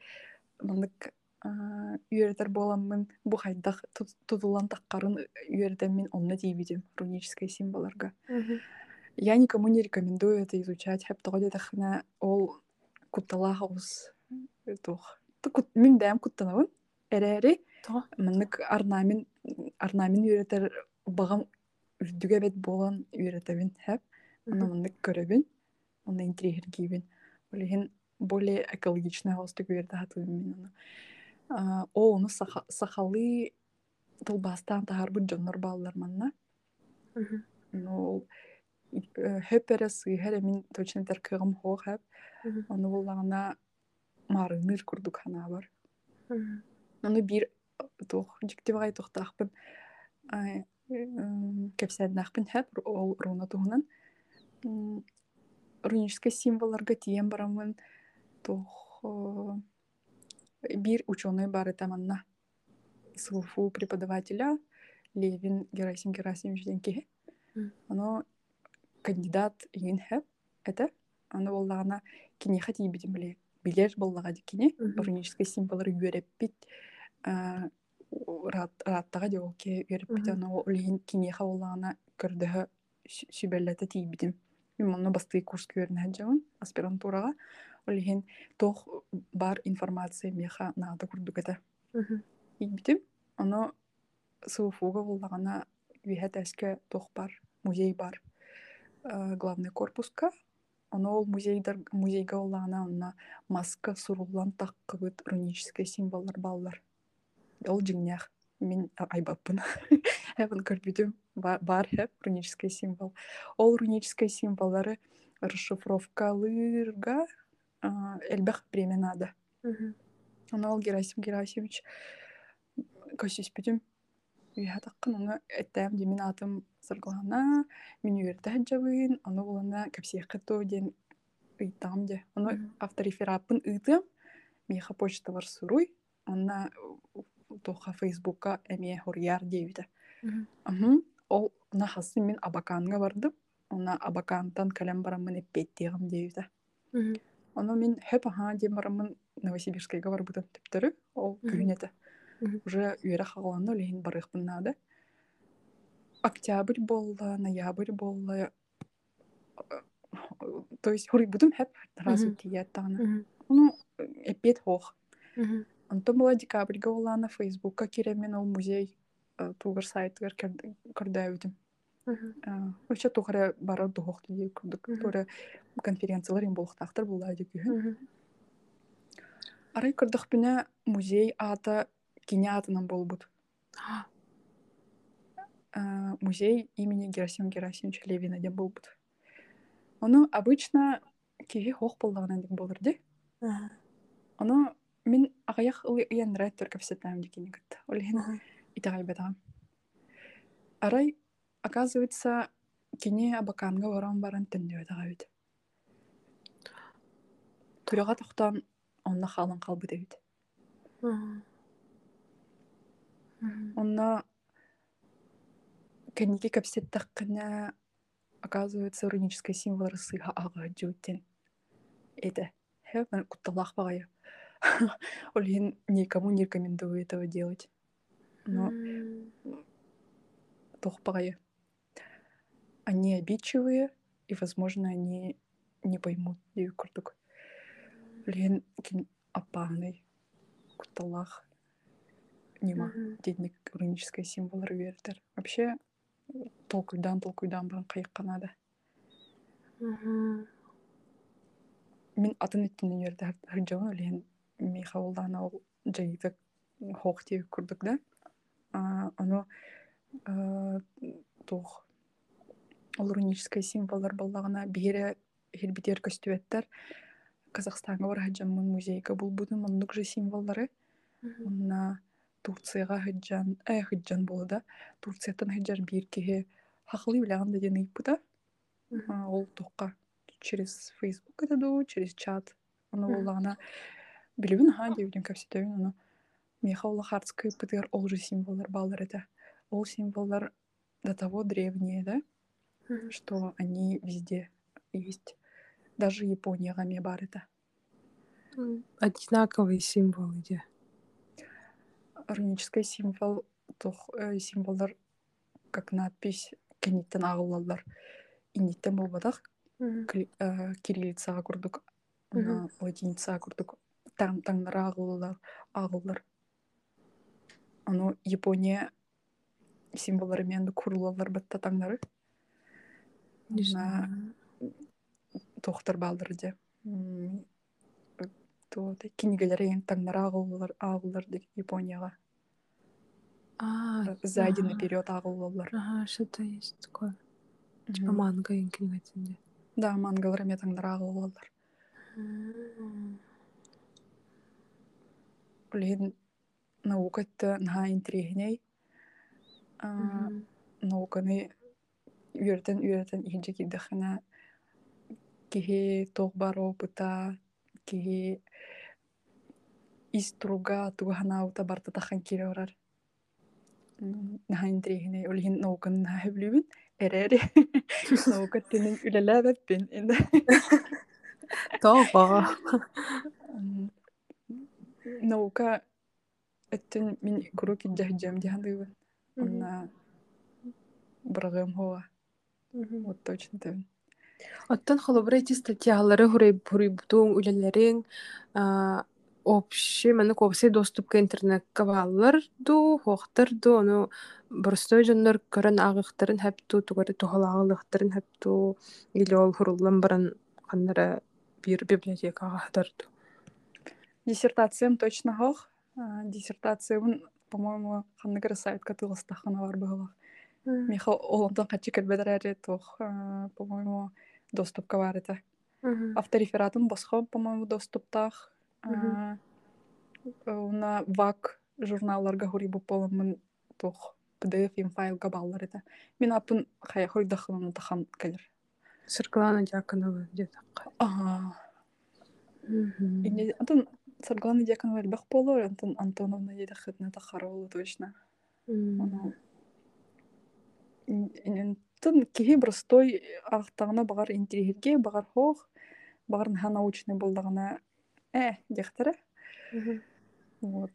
мындык үйөрөтер боламмын бу хайдах тут- тутулан таккарын үйөрөтем мин онно тийбитим рунический символарга я никому не рекомендую это изучать хэп того тахына ол кутталахабыз тох Ту кут- мин бэм куттанабын эрээри Тоо. мындык арнамин арнамин үйөрөтер багам үрдүгө бет болан үйөрөтебин хэп Аны мындык көрөбүн, аны интригер кийбин. Олиһин более экологичный холстук берди хатыбын мен аны. А, О, ону саха- сахалы тылбастан тахарбы жоннор баалар манна. Ну, ол э, хөпере сыйхер мин точно теркегым хоо хэп. Аны боллагана марыныр курдук хана бар. Аны бир тох жиктебай тохтахпын. Кепсәднахпын хэп ол руна туһунан. Рунический символларга тиен барамын. Тох бир ученый бар этаманна СВФУ преподавателя. Левин Герасим Герасимович денки оно кандидат ин хэп это аны боллагана кини хати битим биле билер боллага дикини Мгм. рунический символлар үйреппит раттага жолке үйреппит Мгм. оно олин кинеха боллагана көрдөһө сүбеллете тийбитим мен мону бастыы курс көрүн хаджабын аспирантурага олиһин тох бар информация меха наада курдук эте ийбитим оно сууфуга буллагана үөһэ эске тох бар музей бар. Э, главный корпуска оно ол музейдер музейга буллагана онна маска суруллан таккыбыт рунический символлар баллар ол жиңнях мен айбаппын. Эбин көрбүтүм Ба- бар хэп рунический символ. Ол рунический символлары расшифровкалырга элбэх применада Аны ол Герасим Герасимович көсүспүтүм үйә таккын аны эттәм демин атым сырглана мен үйөрдө хаджабын аны булана кепсиякка то ден ыйтам де Мгм. авторефераппын ыйтым меха почта бар суруй ана тоха фейсбукка хорьяр дейбите Мгм. ол нахасы мен абаканга бардым она абакантан калем барамын эппеттиэгим дейбите Оно мен хөп аха дем барамын Новосибирскайга барбытым тептөрү ол Мгм. күйүнете. Мгм. Уже үйрэ хагаланна олейин барыхпын нада. Октябрь болла, ноябрь болла. То есть хурибутум хэп разу Мгм. тият тагына. Ну, эппет хох Мгм. онтон була декабрьга улаана фейсбукка киремен ол музей э, тугар көрдөбүтүм Мгм. Өчө тухара бара духоқты дей күрдік. Тура конференциялар ем айды күйін. Мгм. Арай күрдік музей аты кине атынан болбут. Музей имени Герасима Герасимовича Левина деп болбут. Оны обычно киви хоқ болдағынан деп болыр де. Оны мен ағаяқ ұянрайт только все там Мгм. итағай бетағам. Арай, оказывается, кине абаканга баран тенде бетаға бит. Түріға тоқтан онна халын қалбы дебит. Мгм. Мгм. Онна кәнеге кәпсеттақ қына оказывается рунический символ рысыға аға жүттен. Это. Хэ, мен кутталақ бағайы. Олеген никому не рекомендую этого делать. Но М. тох бағайы. Они обидчивые, и, возможно, они не поймут ее курдук. Олеген кин апағынай кутталақ. Нема. Денег рунический символдар бердер. Вообще толкуйдан толкуйдан баран кайыкканада. Мгм. Мен атын иттинен жерде харжабын олен Михаилдан ол жайдык хоқ деп курдук да. Э, тух ол рунический символдар боллагына бире хелбитер көстүбеттер Казахстанга бар хаджамын музейга булбудун мондук же символдары. Онна Турцияға хыджан, э хыджан болу да. Турциятан хыджар бир киһи хақлы билеген да дени да. Мгм. А, Ол тоққа через Facebook это ду, через чат. Оны Мгм. боллагына билибин ха дебиден капсетебин оны. Михаила Хартская пытыр ол же символдар балдар это. Ол символдар до того древние, да, Мгм. что они везде есть. Даже Японияға ме бар это. М, Одинаковые символы, где. Рунический символ тох э, символдар как надпись кенеттен агылалар инниттен болбадах э, кириллицага курдук латиницага курдук таң таңнара агылалар агыллар аны япония символдары менен курулалар На- знаю. тохтар балдыр де то книгелер эң таңнара агылалар агыллар де японияга А, сзади ага. наперед агылалар Ага, что-то есть такое. Типа Мгм. манго инкинигатинде. да мангалар эме таңнара агылалар М. Блин, наукатта наха интригней. Науканы үйрөтен иһинче киддахана киһи тох бар опыта киһи иструга тугаханаута барта тахан кире орар М, наха интригней олихин науканы наха хөблүбүн эрере наукаттинин үлелээбеппин инде Того. М, наука эттин мин куру киддяхджам диhandыыбын Мгм. онна бырагым хуа Мгм. вот точно тем Оттон холобура эти статьялары хурай бурибутуң үлелерин общий маны копсай доступ к интернетка баалар ду хохтар ду ону борстой жоннор көрөн агыктарын хэпту тугары тухалагылыктарын хэпту или ол хуруллан баран каннара бир библиотекага хатарду диссертациям точно хох А, диссертациябын по-моему ханныгар сайтка тылыстахана бар быһылах миха олонтон качы кэлбедер тох а, по-моему доступка бар это Мгм. авторефератын босхо по-моему доступтах Мгм. уна вак журналларга хури буполамын тох pdf им файлга баллар это мен апын хая хойдахын тахан келер Светлана Дьяконова где-то. ага антон Сарглана Дьяконова элбэх болор антон Антоновна еда хытна тахаролу точно. Тын киһи простой ахтагына багар интеллигентке багар хох багар наха научный болдагына э Мгм. вот.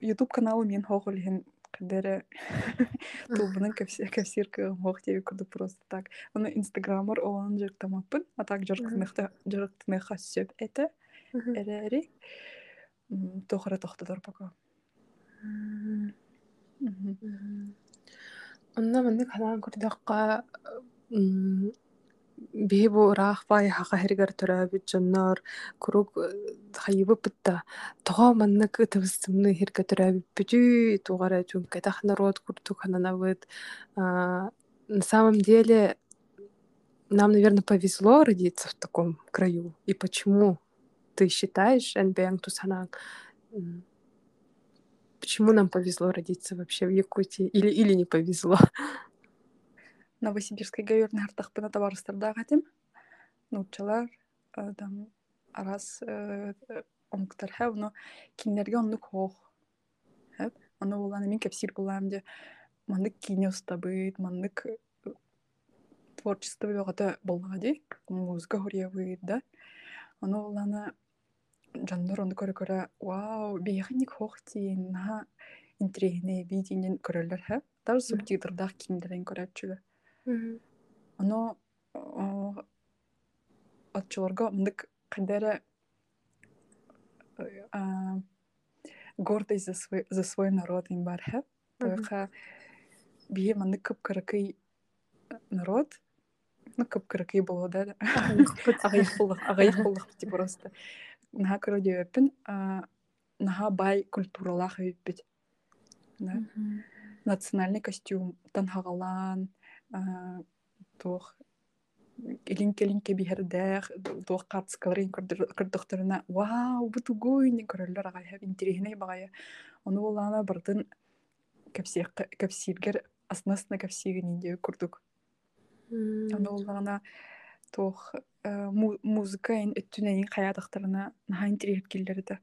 Ютуб каналы мен хох үлһен кадере тулбунан кэпсир кыгымох тебе курдук просто так. Оны инстаграмор олан жырктамаппын а так жырктыныха сөп эте эрери тохара тохтодор пока. Онна маннык ханаан курдакка биһи бу ыраах баай хаха хэригэр төрөөбүт дьонноор курук хайыбыппыт да тоҕо маннык ытыбыстымны хиргэ төрөөбүппүтүү тугара чүнкэтах народ курдук хананабыт на самом деле нам наверное повезло родиться в таком краю. И почему ты считаешь энбэң тусанан почему нам повезло родиться вообще в Якутии? Или или не повезло? Новосибирская гаверна хартахпына табарыстардаах атим нуучалар там арас омуктар хэ уну кинилерге оннук хоох хэп ону уланы мин кепсир булаам де маннык кине устабыт маннык творчество бөгөтө боллага ди музыка хуриябыт да? Ону уланы дьоннор ону көрө көрө вау биэхинник хоох тиин наха интригне видинен көрөлөр хэ? Даже субтитрдах кинилерин көрөчүлөр оно отчолорго мындык кайдара гордость за свой за свой народ ин бар хэ? Тойха бие мындык кып кыракый народ ну кып кыракый боло да. Агайык булдык агайык бити просто. Наха көрө дебеппин наха бай культуралах өйппит да? Национальный костюм танхагалаан туох илинке илинке биһэрдээх туох картскаларын кырдыктарына вау бу тугуйни көрөллөр агай хэп интересный багая! Ону болаана бардын кэпсииргер аснасына кэпсиигин инде курдук ону болаана туох музыка ин өттүнэйин хаятактарына наха интерес киллерде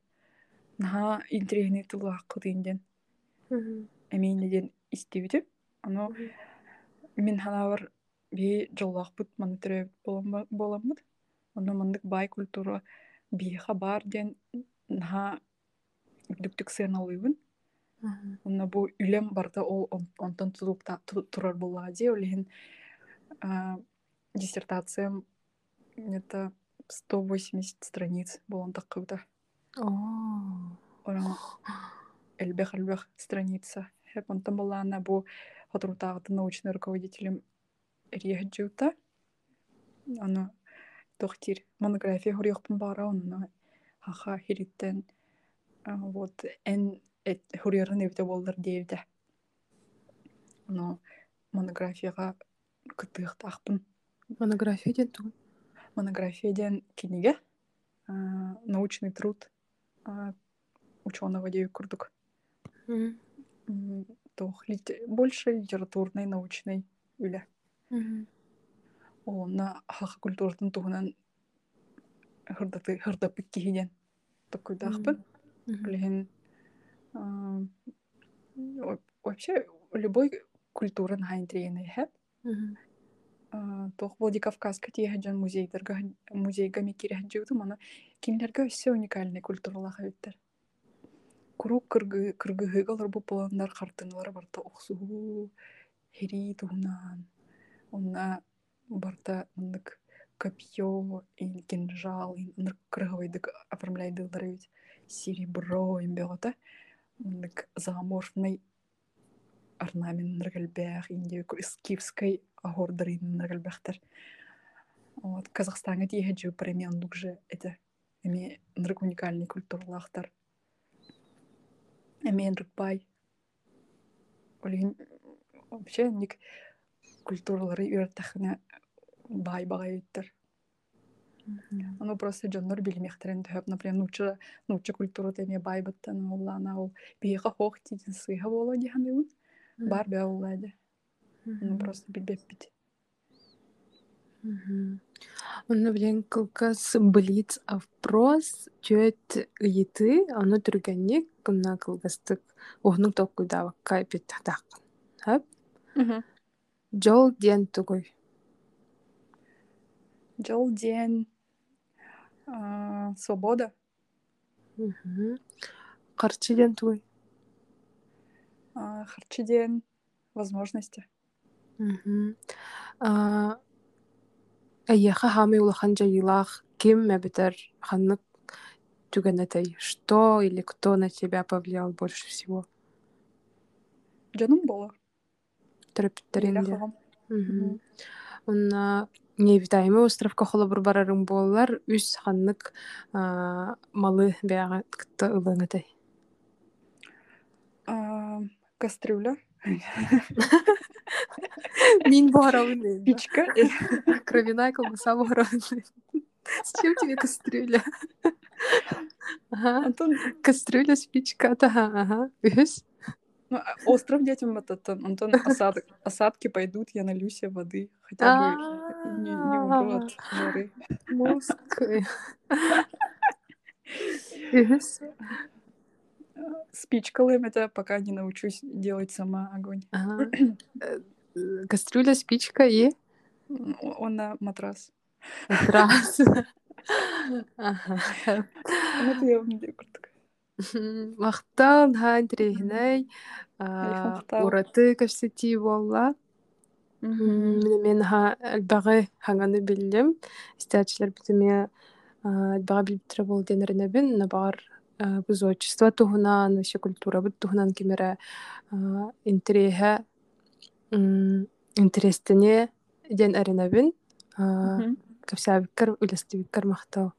наха интересный тылааккы диинден эмейнеден истибитим ону мин ханаабар бии жоллаахпыт маны төрөбүт боламмыт ону мындык бай культура бииха бар диэн наха үрдүктүк сыаналыыбын онно бу үлем барда ол онтон тулукта турар буллаа ди олиһин диссертациям это сто восемьдесят страниц болон таккыбыта орон элбэх элбэх страница хэп онтон буллаана бу Хотрутаагыты научный руководителем Риэджута. Аны тохтир монография хуриохпун бара онна хаха хириттен вот эн хуриорын эбите болдыр диэбите. Ано монографияга кытыахтаахпын. Монография ден тугу Монографияден киниге научный труд ученого деп курдук. Тох больше литературной, научной үле. Оны хаха культуратын туһунан хырдаты хырдапыт киһиден токуйдаахпын. Билин вообще любой культура нахайн трейны хэп. Тох Владикавказка тиэхэджан музейдерга музейга мекирэхэд жигдум аны кинилерге өссө уникальный культуралах эбиттер. Курук кыргы кыргыһыгалар бу пландар хартыналар барта охсуу хери туһунан. Онна барта мындык копье и кинжал и ындык кыргыбайдык оформляйдылар эбит серебро имбеота мындык заморфный орнамент ныргалбэх инде скифской агордарын ныргалбэхтер вот казахстанга тиэхэ жу премиандук же это эми нырк уникальный культуралахтар эми нырк бай. Олин вообще ник культуралары үйрөттахына бай багайыттар Оно просто дьоннор билимехтерен төһөп, например, нуча нуча культура теме байбыттан уллана ол биха хох тидин сыйха боло диханыбын. Бар бе уллады. Оно просто билбеппит. Онно билен кылкас блиц опрос чөт ыйыты, оно түргенник кымна кылгастык уһнук токкуйдабакка эпит татаккын. Хап? Жол диэн тугуй. Жол диэн а, свобода. Карчы диэн тугуй. Диэн возможности Мгм. А, Эйэхэ хамый улахан жайылах ким эбитер ханнык түгэнэтэй? Что или кто на тебя повлиял больше всего? жаным бола. Мгм. Онна необитаемый островка холобур барарың боллар үс ханнык малы кытта ылыңытай. Кастрюля. Мин бухаравын печка. Кровяная колбаса бухаравын С чем тебе кастрюля? Ага. Кастрюля, спичка, ага, ага. Ну, а, остров детям этот Антон осадок осадки пойдут я налью себе воды хотя бы не, не умру от жары. Мозг. Спичкалым это пока не научусь делать сама огонь Ага. Э, э, Кастрюля, спичка и он на матрас матрас. Хаан трейхнай мактал. ураты көрсөтии болла. Мен ха албагы хаңаны биллем. Истәчләр битеме албага билтре бол денернебин на бар бузочество тухунан, вообще культура бут тухунан кимере интереха интерестене ден аренабин. Мгм. Капсабиккар үлестибиккар мактал.